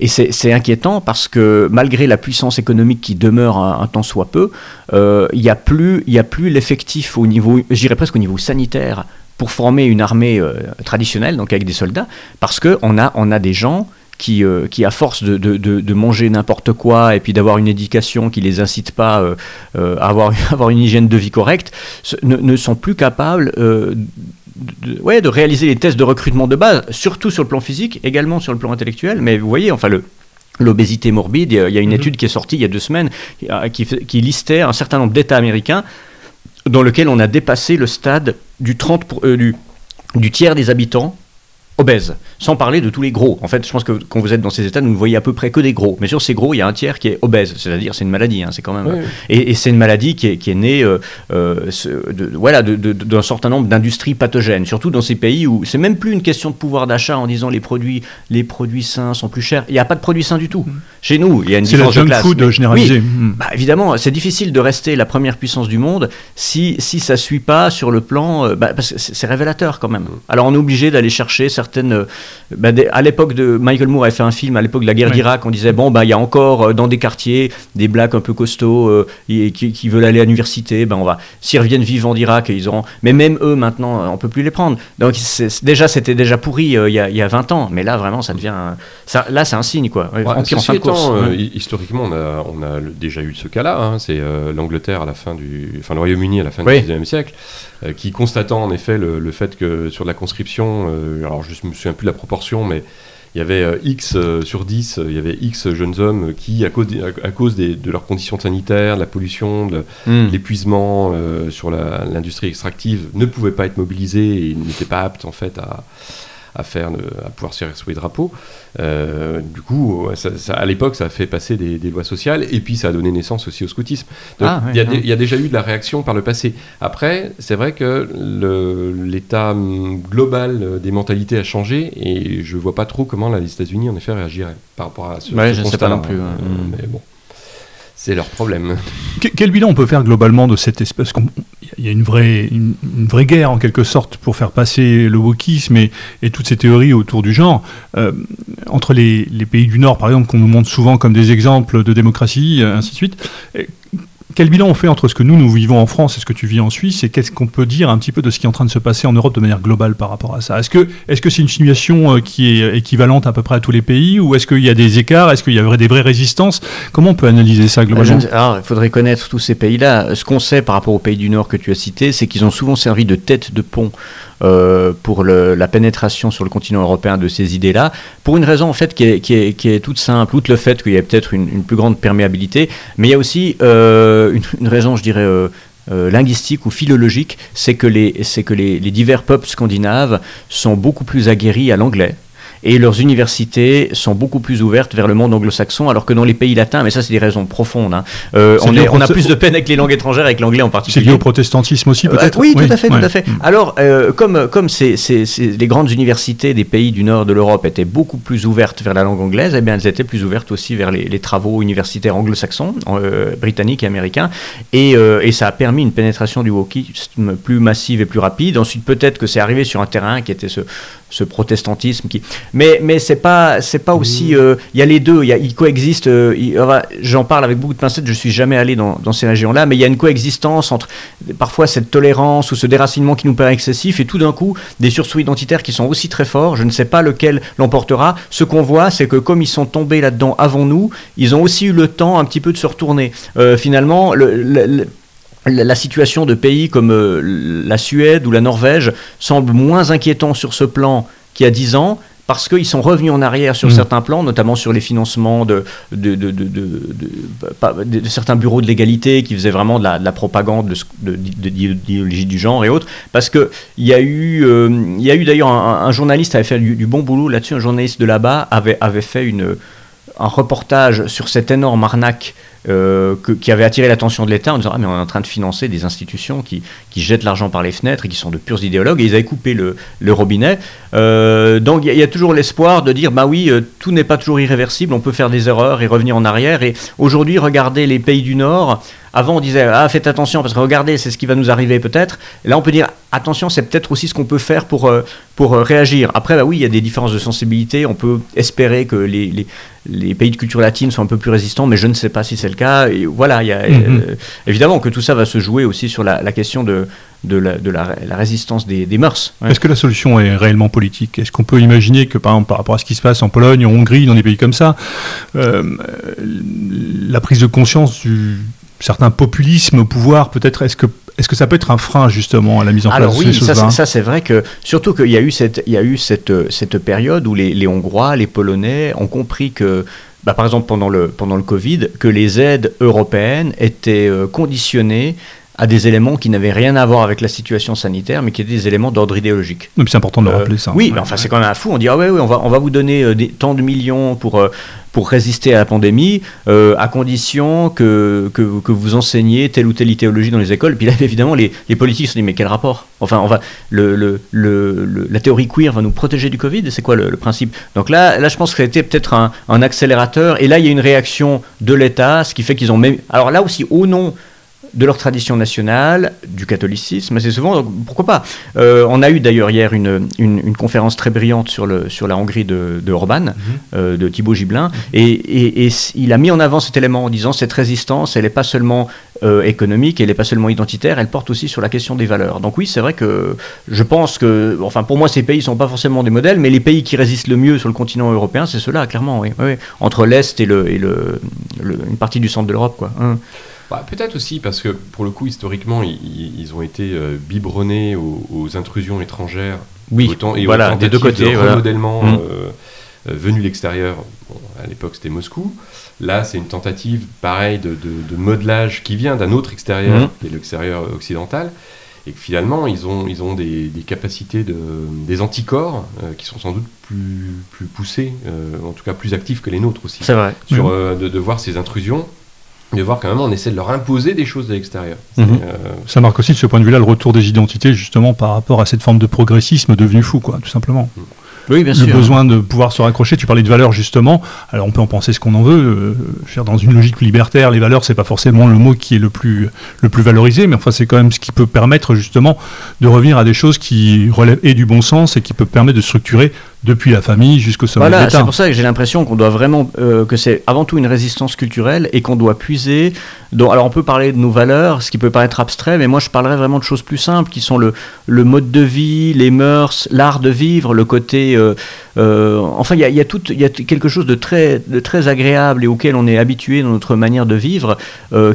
et c'est inquiétant parce que malgré la puissance économique qui demeure un, un temps soit peu, il n'y a plus, il a plus l'effectif au niveau, j'irais presque au niveau sanitaire pour former une armée euh, traditionnelle, donc avec des soldats, parce qu'on a, on a des gens qui, euh, qui à force de, de, de, manger n'importe quoi et puis d'avoir une éducation qui les incite pas euh, à avoir, [laughs] avoir une hygiène de vie correcte, ne, ne sont plus capables de, ouais, de réaliser les tests de recrutement de base, surtout sur le plan physique, également sur le plan intellectuel. Mais vous voyez, enfin, le, l'obésité morbide, il y a une mhm. étude qui est sortie il y a deux semaines qui, qui listait un certain nombre d'États américains dans lequel on a dépassé le stade du, 30 euh, du, du tiers des habitants obèses, sans parler de tous les gros. En fait, je pense que quand vous êtes dans ces états, vous ne voyez à peu près que des gros. Mais sur ces gros, il y a un tiers qui est obèse, c'est-à-dire c'est une maladie, hein, c'est quand même. Et, c'est une maladie qui est, qui est née, euh, euh, de, voilà, d'un certain nombre d'industries pathogènes, surtout dans ces pays où c'est même plus une question de pouvoir d'achat en disant les produits, les produits sains sont plus chers. Il n'y a pas de produits sains du tout. Mm. Chez nous, il y a une différence de classe. C'est food généralisé. Mm. Bah, évidemment, c'est difficile de rester la première puissance du monde si si ça suit pas sur le plan, euh, bah, parce que c'est révélateur quand même. Alors on est obligé d'aller chercher certaines bah, à l'époque de Michael Moore avait fait un film à l'époque de la guerre d'Irak, on disait bon bah il y a encore euh, dans des quartiers des blacks un peu costauds euh, qui, veulent aller à l'université, ben on va s'ils reviennent vivants d'Irak ils auront mais même eux maintenant on peut plus les prendre. Donc déjà c'était déjà pourri euh, il, y a, il, y a, 20 ans, mais là vraiment ça devient ça, là c'est un signe quoi. historiquement on a, on a déjà eu ce cas-là, hein. c'est l'Angleterre à la fin du enfin le Royaume-Uni à la fin du 19e siècle qui constatant en effet le, fait que sur la conscription alors je me souviens plus de la proportion, mais il y avait euh, X euh, sur 10, il y avait X jeunes hommes qui, à cause, à, cause de leurs conditions sanitaires, de la pollution, de hmm. l'épuisement euh, sur l'industrie extractive, ne pouvaient pas être mobilisés et n'étaient pas aptes en fait à, à faire, à pouvoir se faire sous les drapeaux. du coup, à l'époque, ça a fait passer des, lois sociales et puis ça a donné naissance aussi au scoutisme. Ah, il y, a déjà eu de la réaction par le passé. Après, c'est vrai que l'état global des mentalités a changé et je vois pas trop comment les États-Unis en effet réagiraient par rapport à ce, ouais, je ne sais pas non plus. Mais bon. C'est leur problème. Quel bilan on peut faire globalement de cette espèce Il y a une vraie, une, vraie guerre en quelque sorte pour faire passer le wokisme et, et toutes ces théories autour du genre. Euh, entre les, les, pays du Nord, par exemple, qu'on nous montre souvent comme des exemples de démocratie, ainsi de suite quel bilan on fait entre ce que nous, nous vivons en France et ce que tu vis en Suisse Et qu'est-ce qu'on peut dire un petit peu de ce qui est en train de se passer en Europe de manière globale par rapport à ça? Est-ce que c'est -ce une situation euh, qui est équivalente à peu près à tous les pays Ou est-ce qu'il y a des écarts? Est-ce qu'il y a des vraies résistances? Comment on peut analyser ça globalement? Alors, il faudrait connaître tous ces pays-là. Ce qu'on sait par rapport aux pays du Nord que tu as cités, c'est qu'ils ont souvent servi de tête de pont euh, pour la pénétration sur le continent européen de ces idées-là, pour une raison en fait qui est, toute simple, outre le fait qu'il y a peut-être une, plus grande perméabilité, mais il y a aussi euh, une, raison, je dirais, euh, linguistique ou philologique, c'est que, les, que les, divers peuples scandinaves sont beaucoup plus aguerris à l'anglais et leurs universités sont beaucoup plus ouvertes vers le monde anglo-saxon, alors que dans les pays latins, mais ça c'est des raisons profondes, hein, euh, on, on, a plus de peine avec les langues étrangères, avec l'anglais en particulier. C'est lié au protestantisme aussi euh, peut-être Oui, tout à fait, tout à fait. Mm. Alors, euh, comme, comme c'est, les grandes universités des pays du nord de l'Europe étaient beaucoup plus ouvertes vers la langue anglaise, eh bien elles étaient plus ouvertes aussi vers les, travaux universitaires anglo-saxons, britanniques et américains, et, et, ça a permis une pénétration du wokisme plus massive et plus rapide. Ensuite, peut-être que c'est arrivé sur un terrain qui était ce, ce protestantisme qui mais mais c'est pas c'est pas aussi mmh. euh, il y a les deux il, y a, il coexiste euh, j'en parle avec beaucoup de pincettes je suis jamais allé dans, dans ces régions là mais il y a une coexistence entre parfois cette tolérance ou ce déracinement qui nous paraît excessif et tout d'un coup des sursauts identitaires qui sont aussi très forts je ne sais pas lequel l'emportera ce qu'on voit c'est que comme ils sont tombés là-dedans avant nous ils ont aussi eu le temps un petit peu de se retourner euh, finalement le la situation de pays comme euh, la Suède ou la Norvège semble moins inquiétant sur ce plan qu'il y a 10 ans, parce qu'ils sont revenus en arrière sur mm. certains plans, notamment sur les financements de, de, de, de certains bureaux de l'égalité qui faisaient vraiment de la, propagande d'idéologie du genre et autres. Parce qu'il y a eu, euh, il y a eu d'ailleurs un, journaliste avait fait du, bon boulot là-dessus, un journaliste de là-bas avait, avait fait une, un reportage sur cette énorme arnaque euh, qui avait attiré l'attention de l'État en disant Ah, mais on est en train de financer des institutions qui, qui jettent l'argent par les fenêtres et qui sont de purs idéologues, et ils avaient coupé le, robinet. Euh, donc il y, a toujours l'espoir de dire Bah oui, euh, tout n'est pas toujours irréversible, on peut faire des erreurs et revenir en arrière. Et aujourd'hui, regardez les pays du Nord. Avant, on disait ah faites attention parce que regardez, c'est ce qui va nous arriver peut-être. Là, on peut dire attention, c'est peut-être aussi ce qu'on peut faire pour pour réagir. Après, bah oui, il y a des différences de sensibilité. On peut espérer que les, les, les pays de culture latine sont un peu plus résistants, mais je ne sais pas si c'est le cas. Et voilà, il y a, mhm. euh, évidemment que tout ça va se jouer aussi sur la, question de, de, la, de la, résistance des, des mœurs. Est-ce que la solution est réellement politique? Est-ce qu'on peut imaginer que, par exemple, par rapport à ce qui se passe en Pologne, en Hongrie, dans des pays comme ça, euh, la prise de conscience du certain populisme au pouvoir, peut-être, est-ce que est-ce que ça peut être un frein justement à la mise en place de ces choses ça, ça c'est vrai que surtout qu'il y a eu cette, il y a eu cette, cette période où les, les Hongrois, les Polonais ont compris que bah, par exemple pendant le, pendant le Covid, que les aides européennes étaient euh, conditionnées à des éléments qui n'avaient rien à voir avec la situation sanitaire, mais qui étaient des éléments d'ordre idéologique. c'est important de le rappeler ça. Oui, mais enfin c'est quand même un fou. On dit ah ouais, on va on va vous donner euh, des, tant de millions pour euh, pour résister à la pandémie, euh, à condition que, que, vous enseignez telle ou telle idéologie dans les écoles. Puis là, évidemment, les, politiques se disent, mais quel rapport? Enfin, on la théorie queer va nous protéger du Covid, c'est quoi le, principe? Donc là, là, je pense que ça a été peut-être un, un accélérateur, et là, il y a une réaction de l'État, ce qui fait qu'ils ont... Même... Alors là aussi, au nom de leur tradition nationale, du catholicisme, assez souvent, pourquoi pas euh, On a eu d'ailleurs hier une, une, conférence très brillante sur, le, sur la Hongrie de, de Orban, mhm. euh, de Thibaut Gibelin, mhm. et, et, il a mis en avant cet élément en disant cette résistance, elle n'est pas seulement euh, économique, elle n'est pas seulement identitaire, elle porte aussi sur la question des valeurs. Donc oui, c'est vrai que je pense que, enfin pour moi, ces pays ne sont pas forcément des modèles, mais les pays qui résistent le mieux sur le continent européen, c'est ceux-là, clairement, oui, entre l'Est et, le, et le, une partie du centre de l'Europe. quoi. Hein. Bah, peut-être aussi parce que pour le coup, historiquement, ils, ont été euh, biberonnés aux, intrusions étrangères. Oui, autant, et voilà, des deux côtés. De remodèlement mmh. euh, euh, venu de l'extérieur. à l'époque, c'était Moscou. Là, c'est une tentative, pareil, de, modelage qui vient d'un autre extérieur, mmh. qui est l'extérieur occidental. et que finalement ils ont, ils ont des, des capacités, de, des anticorps euh, qui sont sans doute plus, plus poussés, euh, en tout cas plus actifs que les nôtres aussi. C'est vrai. Sur, de, de voir ces intrusions, de voir quand même on essaie de leur imposer des choses de l'extérieur. Mhm. Euh, Ça marque aussi de ce point de vue-là le retour des identités justement par rapport à cette forme de progressisme devenu fou, quoi, tout simplement. Oui, bien le sûr. besoin de pouvoir se raccrocher. Tu parlais de valeurs justement. Alors on peut en penser ce qu'on en veut. Euh, dans une logique libertaire, les valeurs c'est pas forcément le mot qui est le plus le plus valorisé, mais enfin c'est quand même ce qui peut permettre justement de revenir à des choses qui relèvent et du bon sens et qui peut permettre de structurer depuis la famille jusqu'au sommet de Voilà, c'est pour ça que j'ai l'impression qu'on doit vraiment euh, que c'est avant tout une résistance culturelle et qu'on doit puiser. Dans, alors on peut parler de nos valeurs, ce qui peut paraître abstrait, mais moi je parlerais vraiment de choses plus simples qui sont le, le mode de vie, les mœurs, l'art de vivre, le côté. euh, euh, enfin, il y a, y a tout, il y a quelque chose de très, de très agréable et auquel on est habitué dans notre manière de vivre,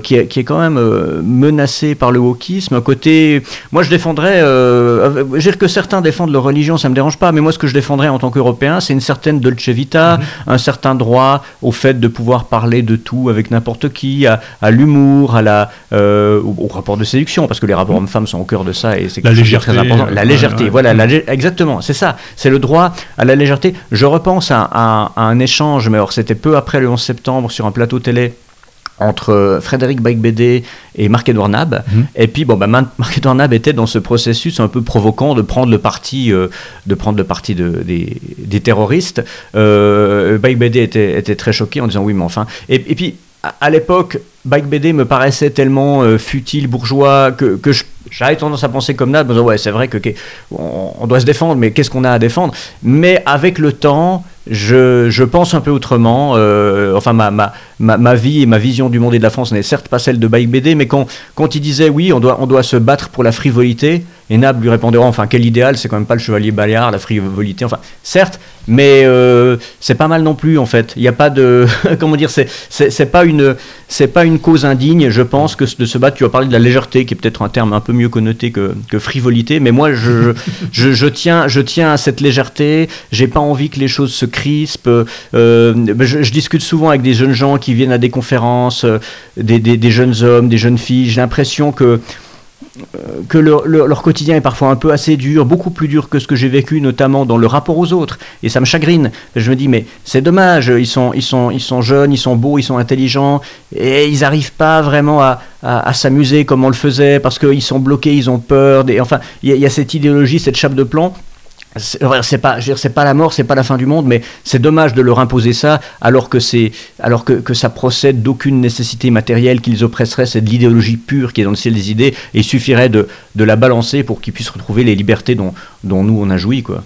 qui, est, qui est quand même menacé par le wokisme. Un côté, moi je défendrais, je veux dire que certains défendent leur religion, ça me dérange pas, mais moi ce que je défendrais en tant qu'Européen, c'est une certaine dolce vita, un certain droit au fait de pouvoir parler de tout avec n'importe qui, à, à l'humour, à la, euh, au, au rapport de séduction, parce que les rapports hommes-femmes sont au cœur de ça et c'est La quelque chose de très important. euh, La ouais, légèreté, ouais. voilà, la exactement, c'est ça, c'est le droit à la légèreté. Je repense à, à- à un échange, mais alors c'était peu après le 11 septembre sur un plateau télé entre Frédéric Beigbeder et Marc-Edouard Nab. Mhm. Et puis, bon, bah, Marc-Edouard Nab était dans ce processus un peu provoquant de prendre le parti, euh, de, prendre le parti de- des, des terroristes. Euh, Beigbeder était, était très choqué en disant oui, mais enfin. Et, et puis, à, à l'époque, Beigbeder me paraissait tellement euh, futile, bourgeois, que, que j'avais tendance à penser comme Nab, en disant ouais, c'est vrai que on doit se défendre, mais qu'est-ce qu'on a à défendre? Mais avec le temps, je, je pense un peu autrement. euh, enfin, ma, ma, ma, ma vie et ma vision du monde et de la France n'est certes pas celle de Baïk BD, mais quand, quand il disait oui, on doit, on doit se battre pour la frivolité, et Nab lui répondait oh, enfin, quel idéal, c'est quand même pas le chevalier Bayard, la frivolité. Enfin, certes, mais euh, c'est pas mal non plus en fait. Il n'y a pas de. [laughs] comment dire C'est pas, une- pas une cause indigne, je pense, que de se battre. Tu as parlé de la légèreté, qui est peut-être un terme un peu mieux connoté que, que frivolité, mais moi, je, je, tiens, je tiens à cette légèreté. J'ai pas envie que les choses se crispent. Euh, je, discute souvent avec des jeunes gens qui viennent à des conférences, euh, des, des- jeunes hommes, des jeunes filles. J'ai l'impression que que leur, leur- quotidien est parfois un peu assez dur, beaucoup plus dur que ce que j'ai vécu, notamment dans le rapport aux autres. Et ça me chagrine. Je me dis, mais c'est dommage, ils sont, ils, sont, ils sont jeunes, ils sont beaux, ils sont intelligents, et ils n'arrivent pas vraiment à, à- s'amuser comme on le faisait, parce qu'ils sont bloqués, ils ont peur. Des, enfin, il y, y a cette idéologie, cette chape de plomb. C'est pas, c'est pas la mort, c'est pas la fin du monde, mais c'est dommage de leur imposer ça, alors que c'est, alors que, que ça procède d'aucune nécessité matérielle qu'ils oppresseraient, c'est de l'idéologie pure qui est dans le ciel des idées, et il suffirait de, de la balancer pour qu'ils puissent retrouver les libertés dont, dont nous on a joui, quoi.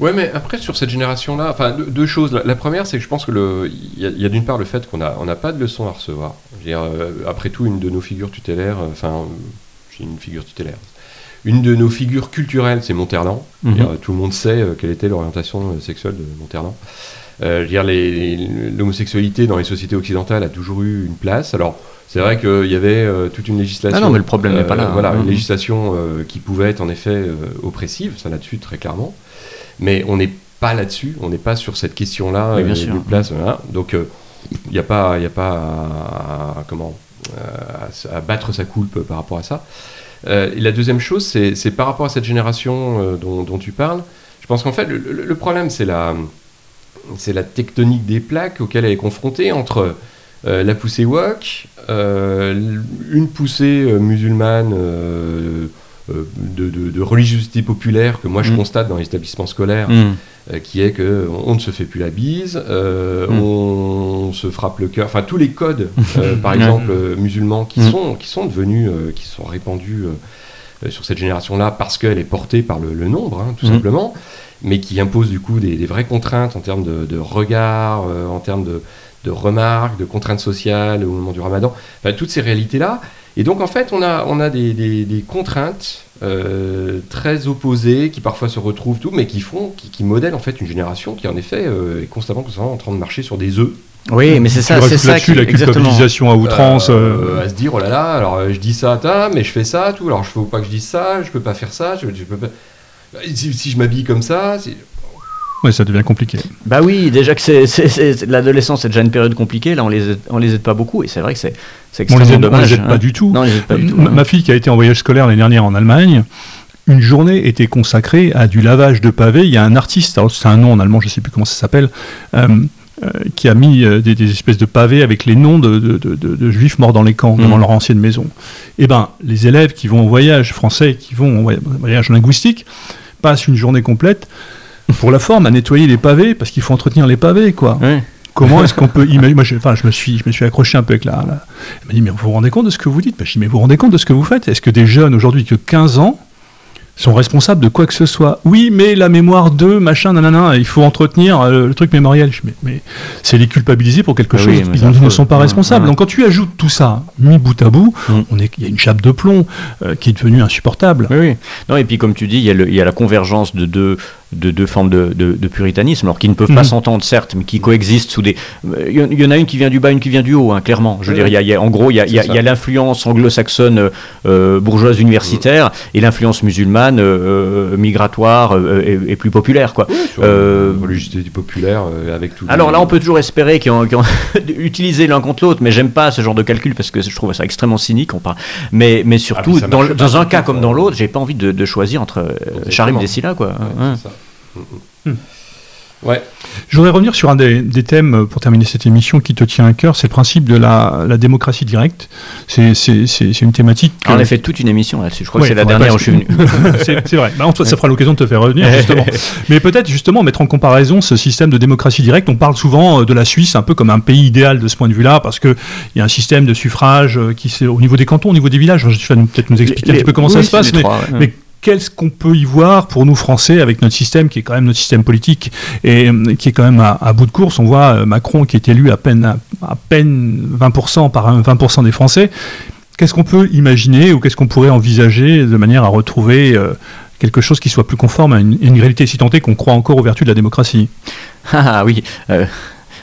Ouais, mais après, sur cette génération-là, enfin, deux, choses. La, première, c'est que je pense que le, il y a, a d'une part le fait qu'on n'a on n'a pas de leçons à recevoir. Euh, après tout, une de nos figures tutélaires, euh, enfin, euh, j'ai une figure tutélaire. Une de nos figures culturelles, c'est Monterland. Mhm. dire, tout le monde sait euh, quelle était l'orientation euh, sexuelle de Monterland. Euh, l'homosexualité dans les sociétés occidentales a toujours eu une place. Alors, c'est vrai qu'il y avait euh, toute une législation. Ah non, mais le problème n'est pas là, hein. Voilà, une Mhm. législation euh, qui pouvait être en effet euh, oppressive, ça là-dessus très clairement. Mais on n'est pas là-dessus, on n'est pas sur cette question-là Oui, euh, d'une place. voilà. Donc, euh, il n'y a pas, y a pas à, à- comment, euh, à, à battre sa coulpe par rapport à ça. Euh, et la deuxième chose, c'est par rapport à cette génération euh, dont, tu parles. Je pense qu'en fait, le, problème, c'est la, tectonique des plaques auxquelles elle est confrontée entre euh, la poussée wok, une poussée musulmane de, de- de religiosité populaire que moi je Mm. constate dans les établissements scolaires, Mm. euh, qui est que on ne se fait plus la bise, euh, Mm. on se frappe le cœur, enfin tous les codes, euh, [laughs] par exemple euh, musulmans, qui sont qui sont devenus, euh, qui sont répandus euh, euh, sur cette génération-là parce qu'elle est portée par le, le nombre, hein, tout simplement, mais qui impose du coup des, des vraies contraintes en termes de, de regard, euh, en termes de, de remarques, de contraintes sociales au moment du ramadan, enfin, toutes ces réalités-là. Et donc en fait, on a, on a des, des- des contraintes euh, très opposées qui parfois se retrouvent tout, mais qui font, qui, qui modèlent en fait une génération qui en effet euh, est constamment, constamment en train de marcher sur des œufs. Oui, mais c'est ça, c'est ça là-dessus la culpabilisation à outrance. Euh, euh, à se dire oh là là, alors euh, je dis ça, ta, mais je fais ça, tout. Alors je faut pas que je dise ça, je peux pas faire ça, je, je peux pas. Si, si je m'habille comme ça, c'est- Ouais, ça devient compliqué. Bah oui, déjà que c'est, l'adolescence c'est déjà une période compliquée, là on les aide, on les aide pas beaucoup et c'est vrai que c'est, c'est On les extrêmement aide, on dommage. les aide pas hein. du tout. Non, on les aide pas du tout. Ma, hein. ma fille qui a été en voyage scolaire l'année dernière en Allemagne, une journée était consacrée à du lavage de pavés. Il y a un artiste, c'est un nom en allemand, je ne sais plus comment ça s'appelle, euh, euh, qui a mis euh, des, des espèces de pavés avec les noms de, de- de- de- de juifs morts dans les camps, Mhm. dans leur ancienne maison. Eh ben, les élèves qui vont en voyage français, qui vont en voy- voyage linguistique, passent une journée complète pour la forme à nettoyer les pavés parce qu'il faut entretenir les pavés, quoi. Comment est-ce qu'on peut [laughs] imaginer Moi, je, enfin, je me suis, je me suis accroché un peu avec la. la- Elle m'a dit, mais vous vous rendez compte de ce que vous dites? Je dis, mais vous vous rendez compte de ce que vous faites? Est-ce que des jeunes aujourd'hui que 15 ans sont responsables de quoi que ce soit? Oui, mais la mémoire de machin, nanana, il faut entretenir euh, le truc mémoriel. Je dis, mais, mais c'est les culpabiliser pour quelque Ah chose. oui, Ils ne sont pas responsables. Donc quand tu ajoutes tout ça, mis bout à bout, Mm. on est, il y a une chape de plomb euh, qui est devenue insupportable. Oui, oui. Non, et puis comme tu dis, il y a, le- il y a la convergence de deux, de deux formes de, de- de puritanisme, alors qui ne peuvent pas Mhm. s'entendre, certes, mais qui coexistent sous des... Il y en- il y en a une qui vient du bas, une qui vient du haut, hein, clairement. Je veux Oui, dire, il y a- il y a- en gros, il y a, l'influence anglo-saxonne euh, euh, bourgeoise universitaire et l'influence musulmane euh, migratoire euh, et, et plus populaire, quoi. Du populaire avec tout. Alors là, on peut toujours espérer qu'ils ont, utilisé l'un contre l'autre, mais j'aime pas ce genre de calcul parce que je trouve ça extrêmement cynique. On parle. Mais, mais surtout, dans, un cas comme dans l'autre, j'ai pas envie de, de choisir entre. Charim et Scylla, quoi. Ouais, Ouais. Ouais. Je voudrais revenir sur un des, des thèmes euh, pour terminer cette émission qui te tient à cœur, c'est le principe de la, la démocratie directe. C'est une thématique. On euh, a fait toute une émission là-dessus. Je crois Ouais, que c'est la dernière pas- où je suis venu. [laughs] c'est vrai. Bah, on- ça fera l'occasion de te faire revenir, [laughs] justement. Mais peut-être, justement, mettre en comparaison ce système de démocratie directe. On parle souvent euh, de la Suisse un peu comme un pays idéal de ce point de vue-là, parce qu'il y a un système de suffrage euh, qui c'est au niveau des cantons, au niveau des villages. Tu vas peut-être nous expliquer un petit peu comment oui, ça se passe. les Mais, trois, ouais. mais qu'est-ce qu'on peut y voir pour nous Français avec notre système qui est quand même notre système politique et euh, qui est quand même à, à bout de course On voit euh, Macron qui est élu à peine, à, à peine 20% par un 20% des Français. Qu'est-ce qu'on peut imaginer ou qu'est-ce qu'on pourrait envisager de manière à retrouver euh, quelque chose qui soit plus conforme à une, une réalité si tant est qu'on croit encore aux vertus de la démocratie? Ah oui. euh,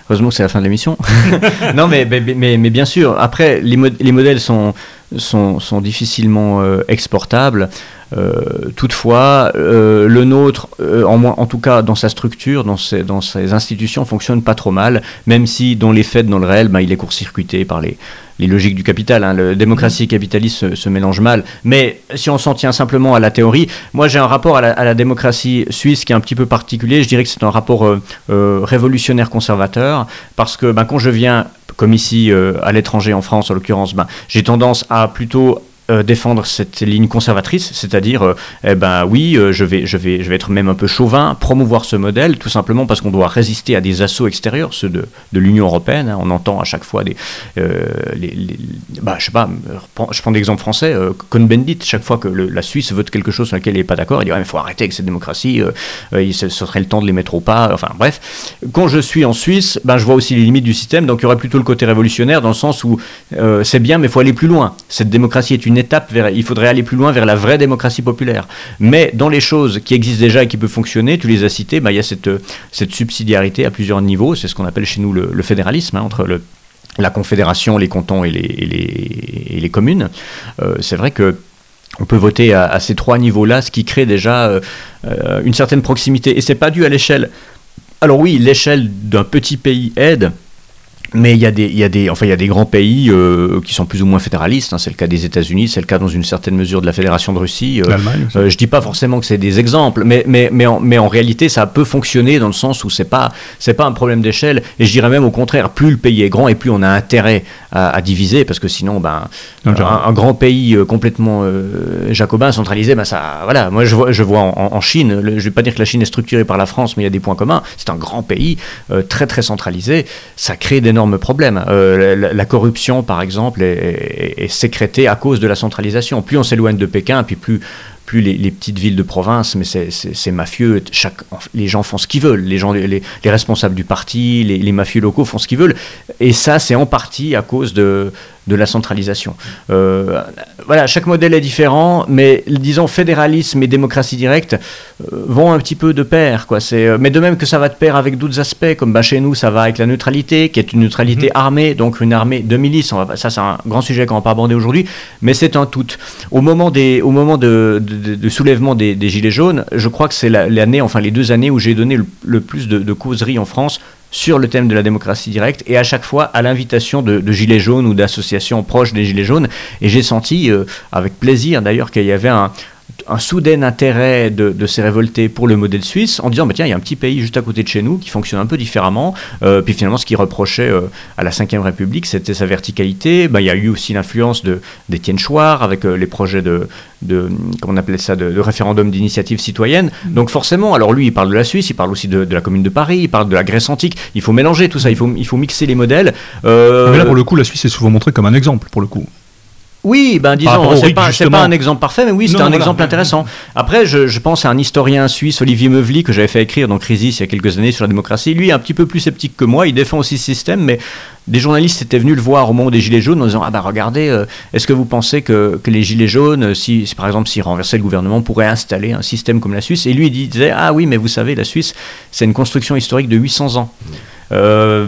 Heureusement que c'est la fin de l'émission. [laughs] non, mais, mais, mais, mais bien sûr, après, les modèles sont, sont, sont difficilement euh, exportables. Euh, toutefois, euh, le nôtre, en, tout cas dans sa structure, dans ses, dans ses institutions, fonctionne pas trop mal, même si dans les faits, dans le réel, ben, il est court-circuité par les, les logiques du capital. Hein. Le démocratie et capitalisme se, se mélangent mal. Mais si on s'en tient simplement à la théorie, moi j'ai un rapport à la, à la démocratie suisse qui est un petit peu particulier. Je dirais que c'est un rapport euh, euh, révolutionnaire conservateur, parce que ben, quand je viens, comme ici euh, à l'étranger, en France en l'occurrence, ben, j'ai tendance à plutôt euh, défendre cette ligne conservatrice, c'est-à-dire, euh, eh ben oui, euh, je, vais, je, vais, je vais être même un peu chauvin, promouvoir ce modèle, tout simplement parce qu'on doit résister à des assauts extérieurs, ceux de, de l'Union européenne. hein. On entend à chaque fois des, les, les- bah, je sais pas, je prends l'exemple français, Cohn-Bendit, chaque fois que la Suisse vote quelque chose sur lequel il n'est pas d'accord, il dit, il faut arrêter avec cette démocratie, il- ce serait le temps de les mettre au pas, enfin bref. Quand je suis en Suisse, ben, je vois aussi les limites du système, donc il y aurait plutôt le côté révolutionnaire dans le sens où c'est bien, mais il faut aller plus loin. Cette démocratie est une étape vers, il faudrait aller plus loin vers la vraie démocratie populaire. Mais dans les choses qui existent déjà et qui peuvent fonctionner, tu les as citées, ben, il y a cette, cette subsidiarité à plusieurs niveaux, c'est ce qu'on appelle chez nous le, fédéralisme, hein, entre la confédération, les cantons et les, et les, communes. Euh, c'est vrai que on peut voter à, à ces trois niveaux-là, ce qui crée déjà euh, euh, une certaine proximité. Et c'est pas dû à l'échelle. Alors oui, l'échelle d'un petit pays aide. Mais il y, a des, il, y a des, enfin, il y a des grands pays euh, qui sont plus ou moins fédéralistes. hein. C'est le cas des États-Unis, c'est le cas dans une certaine mesure de la Fédération de Russie. euh, L'Allemagne aussi. euh, je dis pas forcément que c'est des exemples, mais, mais, mais, en, mais en réalité, ça peut fonctionner dans le sens où c'est pas, c'est pas un problème d'échelle. Et je dirais même au contraire, plus le pays est grand et plus on a intérêt à, à diviser, parce que sinon, ben, Non, un, grand pays euh, complètement euh, jacobin, centralisé, ben ça, voilà. Moi, je vois, je vois en, en Chine, le- je vais pas dire que la Chine est structurée par la France, mais il y a des points communs. C'est un grand pays, très très centralisé. Ça crée d'énormes problèmes. Euh, la, corruption, par exemple, est, sécrétée à cause de la centralisation. Plus on s'éloigne de Pékin, puis plus les, petites villes de province, mais c'est- mafieux. Les gens font ce qu'ils veulent. Les, les, les responsables du parti, les mafieux locaux font ce qu'ils veulent. Et ça, c'est en partie à cause de, de la centralisation. Euh, voilà, chaque modèle est différent, mais disons fédéralisme et démocratie directe euh, vont un petit peu de pair. Quoi. C'est, mais de même que ça va de pair avec d'autres aspects, comme bah, chez nous, ça va avec la neutralité, qui est une neutralité mhm. armée, donc une armée de milices. On va, ça, c'est un grand sujet qu'on va pas aborder aujourd'hui, mais c'est un tout. Au moment, des, au moment de, de, soulèvement des, Gilets jaunes, je crois que c'est l'année, enfin les deux années où j'ai donné le, plus de, de causeries en France sur le thème de la démocratie directe et à chaque fois à l'invitation de, Gilets jaunes ou d'associations proches des Gilets jaunes. Et j'ai senti, euh, avec plaisir d'ailleurs, qu'il y avait un, un soudain intérêt de, ces révoltés pour le modèle suisse en disant bah, tiens, il y a un petit pays juste à côté de chez nous qui fonctionne un peu différemment. Euh, puis finalement, ce qui reprochait euh, à la Ve République, c'était sa verticalité. Bah, il y a eu aussi l'influence d'Étienne Chouard avec euh, les projets de, de, comment on appelait ça, de, référendum d'initiative citoyenne. Mmh. Donc forcément, alors lui, il parle de la Suisse, il parle aussi de, la commune de Paris, il parle de la Grèce antique. Il faut mélanger tout ça, il faut, il faut mixer les modèles. Mais là, pour le coup, la Suisse est souvent montrée comme un exemple, pour le coup. Oui, ben disons, c'est pas, pas, un exemple parfait, mais oui, c'est un exemple intéressant. Après, je, je, pense à un historien suisse, Olivier Meuvely, que j'avais fait écrire dans Crisis il y a quelques années sur la démocratie. Lui, est un petit peu plus sceptique que moi, il défend aussi ce système, mais des journalistes étaient venus le voir au moment des Gilets jaunes en disant Ah ben regardez, euh, est-ce que vous pensez que, que les Gilets jaunes, si, si par exemple s'ils renversaient le gouvernement, pourraient installer un système comme la Suisse? Et lui, il disait Ah oui, mais vous savez, la Suisse, c'est une construction historique de 800 ans. Euh,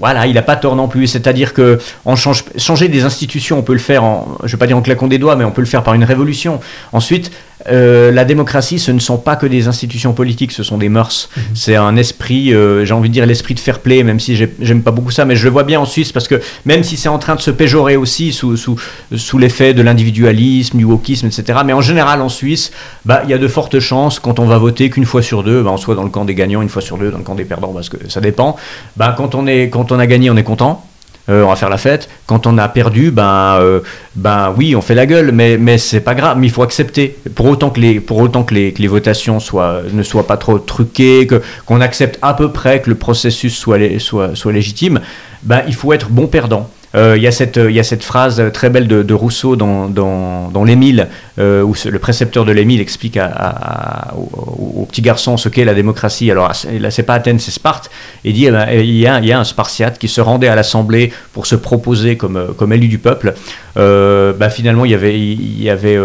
voilà, il n'a pas tort non plus. C'est-à-dire que change, changer des institutions, on peut le faire en, je ne vais pas dire en claquant des doigts, mais on peut le faire par une révolution. Ensuite, euh, la démocratie, ce ne sont pas que des institutions politiques, ce sont des mœurs. Mhm. C'est un esprit, euh, j'ai envie de dire l'esprit de fair play, même si j'aime pas beaucoup ça, mais je le vois bien en Suisse parce que même si c'est en train de se péjorer aussi sous, sous, sous l'effet de l'individualisme, du wokisme, etc., mais en général en Suisse, bah, il y a de fortes chances quand on va voter qu'une fois sur deux, bah, on soit dans le camp des gagnants, une fois sur deux dans le camp des perdants, parce que ça dépend. Bah, quand, on est, quand on a gagné, on est content. Euh, on va faire la fête. Quand on a perdu, ben, euh, ben oui, on fait la gueule, mais, mais c'est pas grave, mais il faut accepter. Pour autant que les, votations ne soient pas trop truquées, que, qu'on accepte à peu près que le processus soit, soit, soit légitime, ben, il faut être bon perdant. Euh, il y, a cette, y a cette phrase très belle de, Rousseau dans, dans, dans l'Émile, euh, où le précepteur de l'Émile explique à, au, petit garçon ce qu'est la démocratie. Alors là, c'est pas Athènes, c'est Sparte. Et dit eh ben, il, y a, il y a un Spartiate qui se rendait à l'Assemblée pour se proposer comme, comme élu du peuple. Euh, bah, finalement, il y avait, il y avait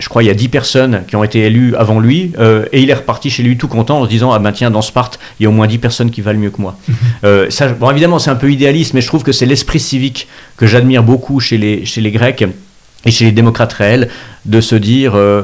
je crois, il y a 10 personnes qui ont été élues avant lui, et il est reparti chez lui tout content en se disant Ah ben tiens, dans Sparte, il y a au moins 10 personnes qui valent mieux que moi. [laughs] ça, bon, évidemment, c'est un peu idéaliste, mais je trouve que c'est l'esprit civil que j'admire beaucoup chez les, Grecs et chez les démocrates réels, de se dire euh,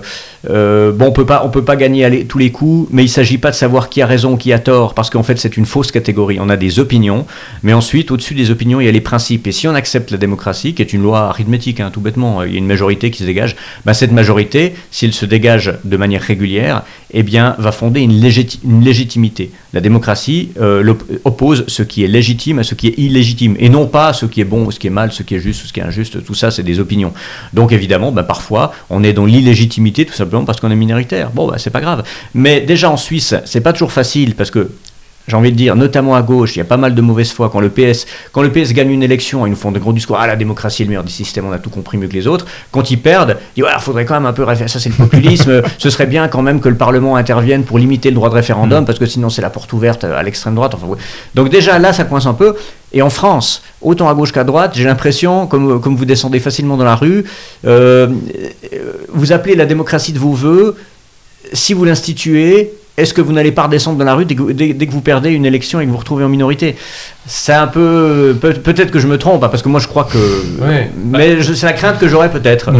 euh, bon, on peut pas, on peut pas gagner tous les coups, mais il s'agit pas de savoir qui a raison qui a tort, parce qu'en fait c'est une fausse catégorie. On a des opinions, mais ensuite au-dessus des opinions il y a les principes. Et si on accepte la démocratie, qui est une loi arithmétique, hein, tout bêtement, il y a une majorité qui se dégage, bah, cette majorité, s'il se dégage de manière régulière, eh bien va fonder une, légitimité. La démocratie euh, oppose ce qui est légitime à ce qui est illégitime, et non pas ce qui est bon, ce qui est mal, ce qui est juste, ce qui est injuste. Tout ça c'est des opinions. Donc évidemment, bah, parfois on est dans l'illégitimité tout simplement parce qu'on est minoritaire. Bon, bah, c'est pas grave. Mais déjà en Suisse, c'est pas toujours facile parce que j'ai envie de dire, notamment à gauche, il y a pas mal de mauvaise foi. Quand le PS, quand le PS gagne une élection, ils nous font de gros discours. Ah, la démocratie est le meilleur des systèmes, on a tout compris mieux que les autres. Quand ils perdent, ils disent, il faudrait quand même un peu Ça, c'est le populisme. [laughs] Ce serait bien quand même que le Parlement intervienne pour limiter le droit de référendum, mm. parce que sinon, c'est la porte ouverte à l'extrême droite. Enfin, Donc, déjà, là, ça coince un peu. Et en France, autant à gauche qu'à droite, j'ai l'impression, comme, comme vous descendez facilement dans la rue, euh, vous appelez la démocratie de vos voeux. Si vous l'instituez, est-ce que vous n'allez pas redescendre dans la rue dès que, vous perdez une élection et que vous vous retrouvez en minorité? C'est un peu. Peut-être que je me trompe, hein, parce que moi je crois que. mais c'est la crainte que j'aurais peut-être.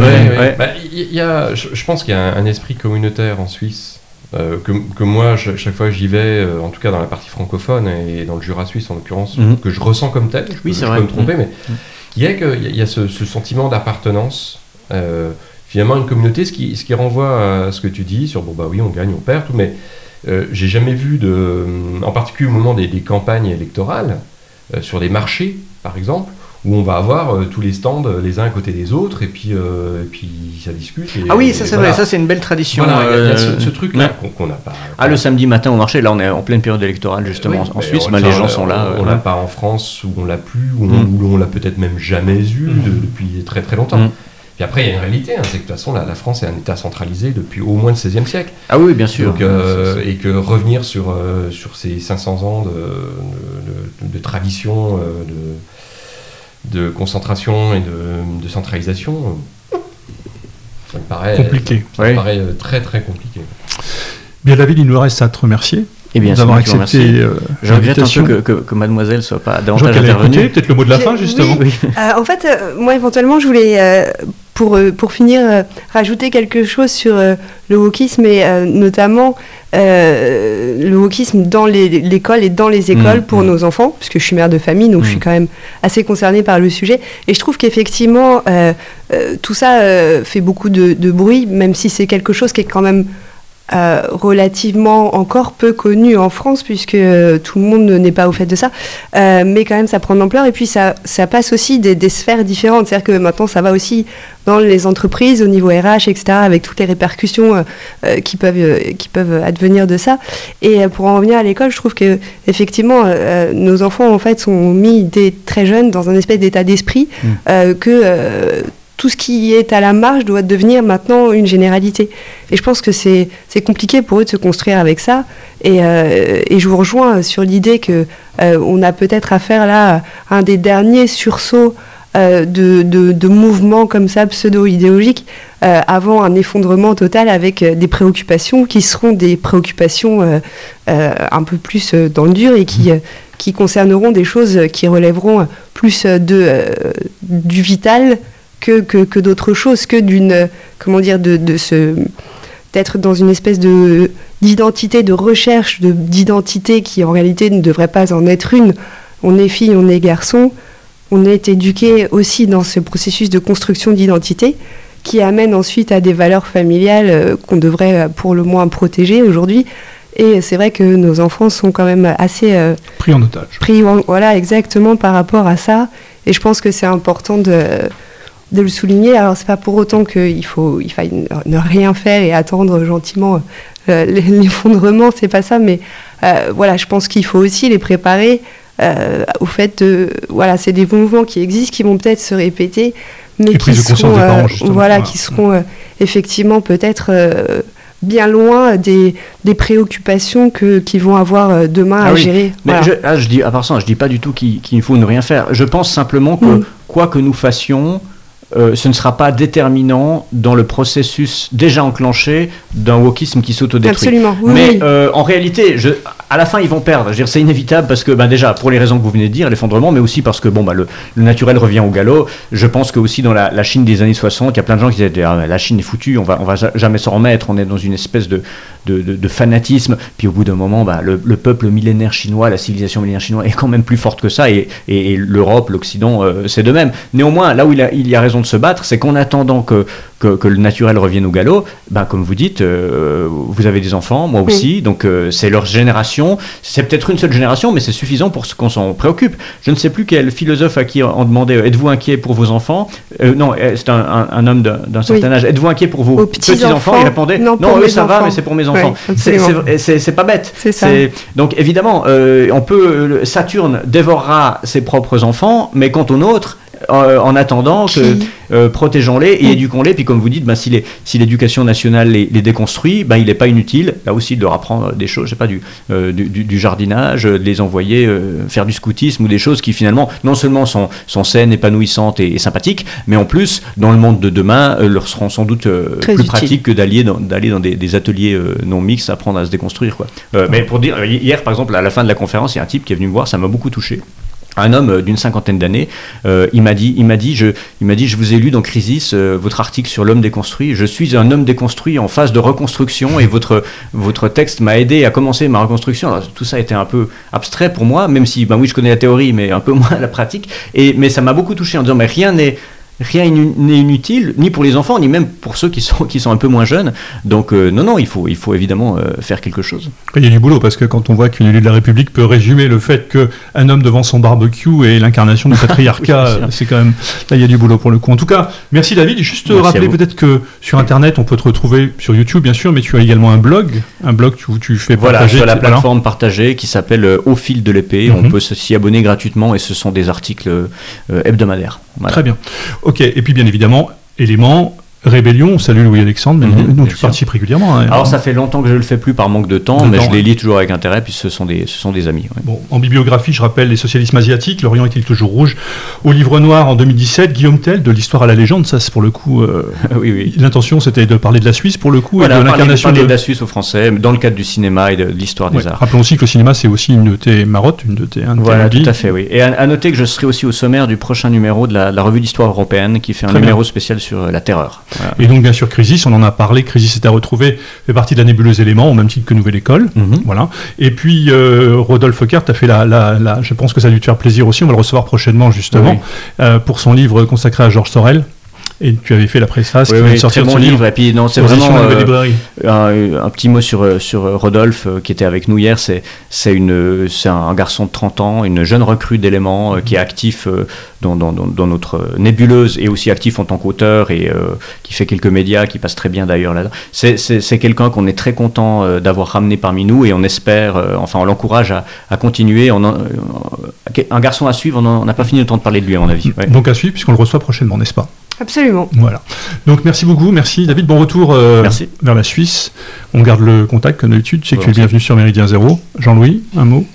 Bah, y a, je, pense qu'il y a un, esprit communautaire en Suisse. Euh, que, moi, chaque fois j'y vais, euh, en tout cas dans la partie francophone et dans le Jura suisse en l'occurrence, mhm. que je ressens comme tel, je, oui, peux, me tromper, mhm. mais qui est qu'il y, a ce, sentiment d'appartenance. Euh, finalement, une communauté, ce qui, ce qui renvoie à ce que tu dis sur bon, bah oui, on gagne, on perd, tout, mais euh, j'ai jamais vu de, en particulier au moment des, campagnes électorales, euh, sur des marchés, par exemple, où on va avoir euh, tous les stands les uns à côté des autres et puis et puis ça discute. ah oui, ça c'est vrai, ça c'est une belle tradition. il y a, ce, truc là qu'on n'a pas. Ah le samedi matin au marché, là on est en pleine période électorale justement en Suisse, mais les gens sont là. On l'a pas en France où on l'a plus, où on, mm. l'a peut-être même jamais eu mm. depuis très très longtemps. Mm. Puis après, il y a une réalité, hein, c'est que de toute façon, la, France est un État centralisé depuis au moins le XVIe siècle. Ah oui, bien sûr. Euh, et que revenir sur, euh, sur ces 500 ans de, de, tradition, euh, de concentration et de, de centralisation, ça me paraît, Compliqué. ça me Oui. paraît très très compliqué. Bien David, il nous reste à te remercier Eh bien, c'est d'avoir accepté euh, Je regrette un peu que, que, que mademoiselle soit pas davantage intervenue. peut-être le mot de la fin justement. oui. [laughs] Euh, en fait, euh, moi éventuellement, je voulais, euh, pour, pour finir, euh, rajouter quelque chose sur euh, le wokisme et euh, notamment euh, le wokisme dans les- l'école et dans les écoles Mm, pour mm. nos enfants, puisque je suis mère de famille, donc je suis Mm. quand même assez concernée par le sujet. Et je trouve qu'effectivement, euh, euh, tout ça euh, fait beaucoup de, de bruit, même si c'est quelque chose qui est quand même euh, relativement encore peu connu en France, puisque euh, tout le monde n'est pas au fait de ça. Euh, mais quand même, ça prend de l'ampleur. Et puis, ça, ça passe aussi des, des sphères différentes. C'est-à-dire que maintenant, ça va aussi dans les entreprises, au niveau RH, etc., avec toutes les répercussions qui, peuvent, qui peuvent advenir de ça. Et pour en revenir à l'école, je trouve que effectivement, nos enfants, en fait, sont mis dès très jeunes dans un espèce d'état d'esprit Mm. euh, que tout ce qui est à la marge doit devenir maintenant une généralité. Et je pense que c'est compliqué pour eux de se construire avec ça. Et, euh, je vous rejoins sur l'idée que euh, on a peut-être affaire là un des derniers sursauts euh, de, mouvements comme ça pseudo-idéologiques avant un effondrement total avec des préoccupations qui seront des préoccupations un peu plus dans le dur et qui, concerneront des choses qui relèveront plus du vital que, que, que d'autres choses, que d'une, euh, comment dire, de, de ce, d'être dans une espèce de, d'identité, de recherche de, d'identité qui en réalité ne devrait pas en être une. On est fille, on est garçon, on est éduqué aussi dans ce processus de construction d'identité qui amène ensuite à des valeurs familiales euh, qu'on devrait euh, pour le moins protéger aujourd'hui. Et c'est vrai que nos enfants sont quand même assez euh, Pris en otage. pris en- voilà exactement par rapport à ça et je pense que c'est important de, de le souligner alors c'est pas pour autant qu'il faut il faille ne- rien faire et attendre gentiment euh, [laughs] l'effondrement c'est pas ça mais euh, voilà je pense qu'il faut aussi les préparer euh, au fait de voilà c'est des mouvements qui existent qui vont peut-être se répéter mais Et qui seront euh, parents, voilà Voilà. qui seront euh, effectivement peut-être euh, bien loin des, des préoccupations que qu'ils vont avoir demain Ah à oui. gérer Mais Voilà. je, ah, je dis, à part ça, je dis pas du tout qu'il qu'il faut ne rien faire. Je pense simplement que Mm. quoi que nous fassions, euh, ce ne sera pas déterminant dans le processus déjà enclenché d'un wokisme qui s'autodétruit. Absolument, oui. Mais oui. euh, en réalité, je, à la fin, ils vont perdre. C'est inévitable parce que, ben, déjà, pour les raisons que vous venez de dire, l'effondrement, mais aussi parce que bon, bah, le, naturel revient au galop. Je pense que aussi dans la, Chine des années 60, il y a plein de gens qui disaient ah, la Chine est foutue, on va, va ja- jamais s'en remettre, on est dans une espèce de, fanatisme. Puis au bout d'un moment, bah, le, le peuple millénaire chinois, la civilisation millénaire chinoise est quand même plus forte que ça, et, l'Europe, l'Occident, euh, c'est de même. Néanmoins, là où il, il y a raison de se battre, c'est qu'en attendant que, que, que le naturel revienne au galop, ben, comme vous dites, euh, vous avez des enfants, moi aussi, donc euh, c'est leur génération. C'est peut-être une seule génération, mais c'est suffisant pour ce qu'on s'en préoccupe. Je ne sais plus quel philosophe à qui on demandait euh, êtes-vous inquiet pour vos enfants? Euh, Non, c'est un, un- un homme d'un certain Oui. âge. Êtes-vous inquiet pour vos petits-enfants? Il répondait non, eux, mes ça va, mais c'est pour mes enfants. C'est- pas bête. Ça. Donc évidemment, on peut Saturne dévorera ses propres enfants, mais quant aux nôtres, euh, en attendant que Qui- euh, protégeons-les et éduquons-les. Puis comme vous dites, ben, si les- si l'éducation nationale les, les déconstruit, ben, il n'est pas inutile, là aussi, de leur apprendre des choses, je sais pas, du, euh, du, du- du jardinage, de les envoyer euh, faire du scoutisme ou des choses qui finalement, non seulement sont, sont saines, épanouissantes et, et sympathiques, mais en plus, dans le monde de demain, euh, leur seront sans doute euh, plus utile. pratiques que d'aller dans, d'aller dans des, des ateliers euh, non mixtes, apprendre à se déconstruire. Quoi. Euh, Mais pour dire, hier par exemple, à la fin de la conférence, il y a un type qui est venu me voir, ça m'a beaucoup touché un homme euh, d'une cinquantaine d'années, euh, il m'a dit, il m'a dit, je, il m'a dit, je vous ai lu dans Crisis euh, votre article sur l'homme déconstruit. Je suis un homme déconstruit en phase de reconstruction et votre votre texte m'a aidé à commencer ma reconstruction. Tout ça était un peu abstrait pour moi, même si, ben oui, je connais la théorie, mais un peu [laughs] moins la pratique. Et mais ça m'a beaucoup touché en disant, mais rien n'est Rien n'est inutile, ni pour les enfants, ni même pour ceux qui sont, qui sont un peu moins jeunes. Donc, euh, non, non, il faut, il faut évidemment euh, faire quelque chose. Il y a du boulot parce que quand on voit qu'une élue de la République peut résumer le fait qu'un homme devant son barbecue est l'incarnation du [laughs] patriarcat, Oui, c'est quand même. Là, il y a du boulot pour le coup. En tout cas, merci David. Juste Merci rappeler peut-être que sur Internet, on peut te retrouver sur YouTube, bien sûr, mais tu as également un blog, un blog où tu fais Voilà, partager. sur la voilà. plateforme partagée qui s'appelle euh, Au fil de l'épée. Mhm. On peut se- s'y abonner gratuitement et ce sont des articles euh, hebdomadaires. Voilà. Très bien. Ok. Et puis, bien évidemment, élément. Rébellion, salut Louis-Alexandre, Mhm, dont bien tu sûr. participes régulièrement. hein. Alors ça fait longtemps que je le fais plus par manque de temps, De mais temps, je les lis toujours avec intérêt, puis ce sont des, ce sont des amis. ouais. Bon, en bibliographie, je rappelle les socialismes asiatiques, l'Orient est-il toujours rouge? Au livre noir en 2017, Guillaume Tell, de l'histoire à la légende, ça c'est pour le coup. euh, [laughs] oui, oui. L'intention c'était de parler de la Suisse pour le coup Voilà, et de l'incarnation de. de la Suisse au français, dans le cadre du cinéma et de, l'histoire Ouais, des arts. Rappelons aussi que le cinéma c'est aussi une de tes marottes, une de tes. un Voilà, tout à fait, oui. Et à, à noter que je serai aussi au sommaire du prochain numéro de la, revue d'histoire européenne, qui fait un Très bien. numéro spécial sur euh, la terreur. Voilà. Et donc bien sûr Crisis, on en a parlé, Crisis est à retrouver, fait partie de la nébuleuse élément, au même titre que Nouvelle École. Mhm. Voilà. Et puis euh, Rodolphe Eckert a fait la, la, la- je pense que ça a dû te faire plaisir aussi. On va le recevoir prochainement justement Oui. euh, pour son livre consacré à Georges Sorel. Et tu avais fait la préface Oui, qui oui, de sortir très bon livre. Et puis, non, c'est vraiment euh, un, un petit mot sur, euh, sur euh, Rodolphe, euh, qui était avec nous hier. C'est c'est une- c'est un garçon de 30 ans, une jeune recrue d'éléments qui est actif dans, dans- dans- notre nébuleuse et aussi actif en tant qu'auteur et euh, qui fait quelques médias, qui passe très bien d'ailleurs là-dedans. C'est- C'est quelqu'un qu'on est très content d'avoir ramené parmi nous et on espère, enfin on l'encourage à, à continuer. On en- un garçon à suivre, on n'a pas fini le temps de parler de lui à mon avis. Ouais. Donc à suivre puisqu'on le reçoit prochainement, n'est-ce pas? Absolument. Voilà. Donc merci beaucoup, merci David. Bon retour euh, Merci. vers la Suisse. On garde le contact comme d'habitude. Tu sais que tu es bienvenu sur Méridien Zéro. Jean-Louis, un mot?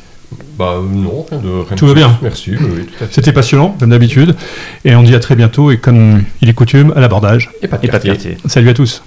Bah non, rien de rien Tout va bien. Merci, oui. C'était passionnant comme d'habitude. Et on dit à très bientôt et comme il est coutume à l'abordage. Et pas de Et pas de quartier. quartier. Salut à tous.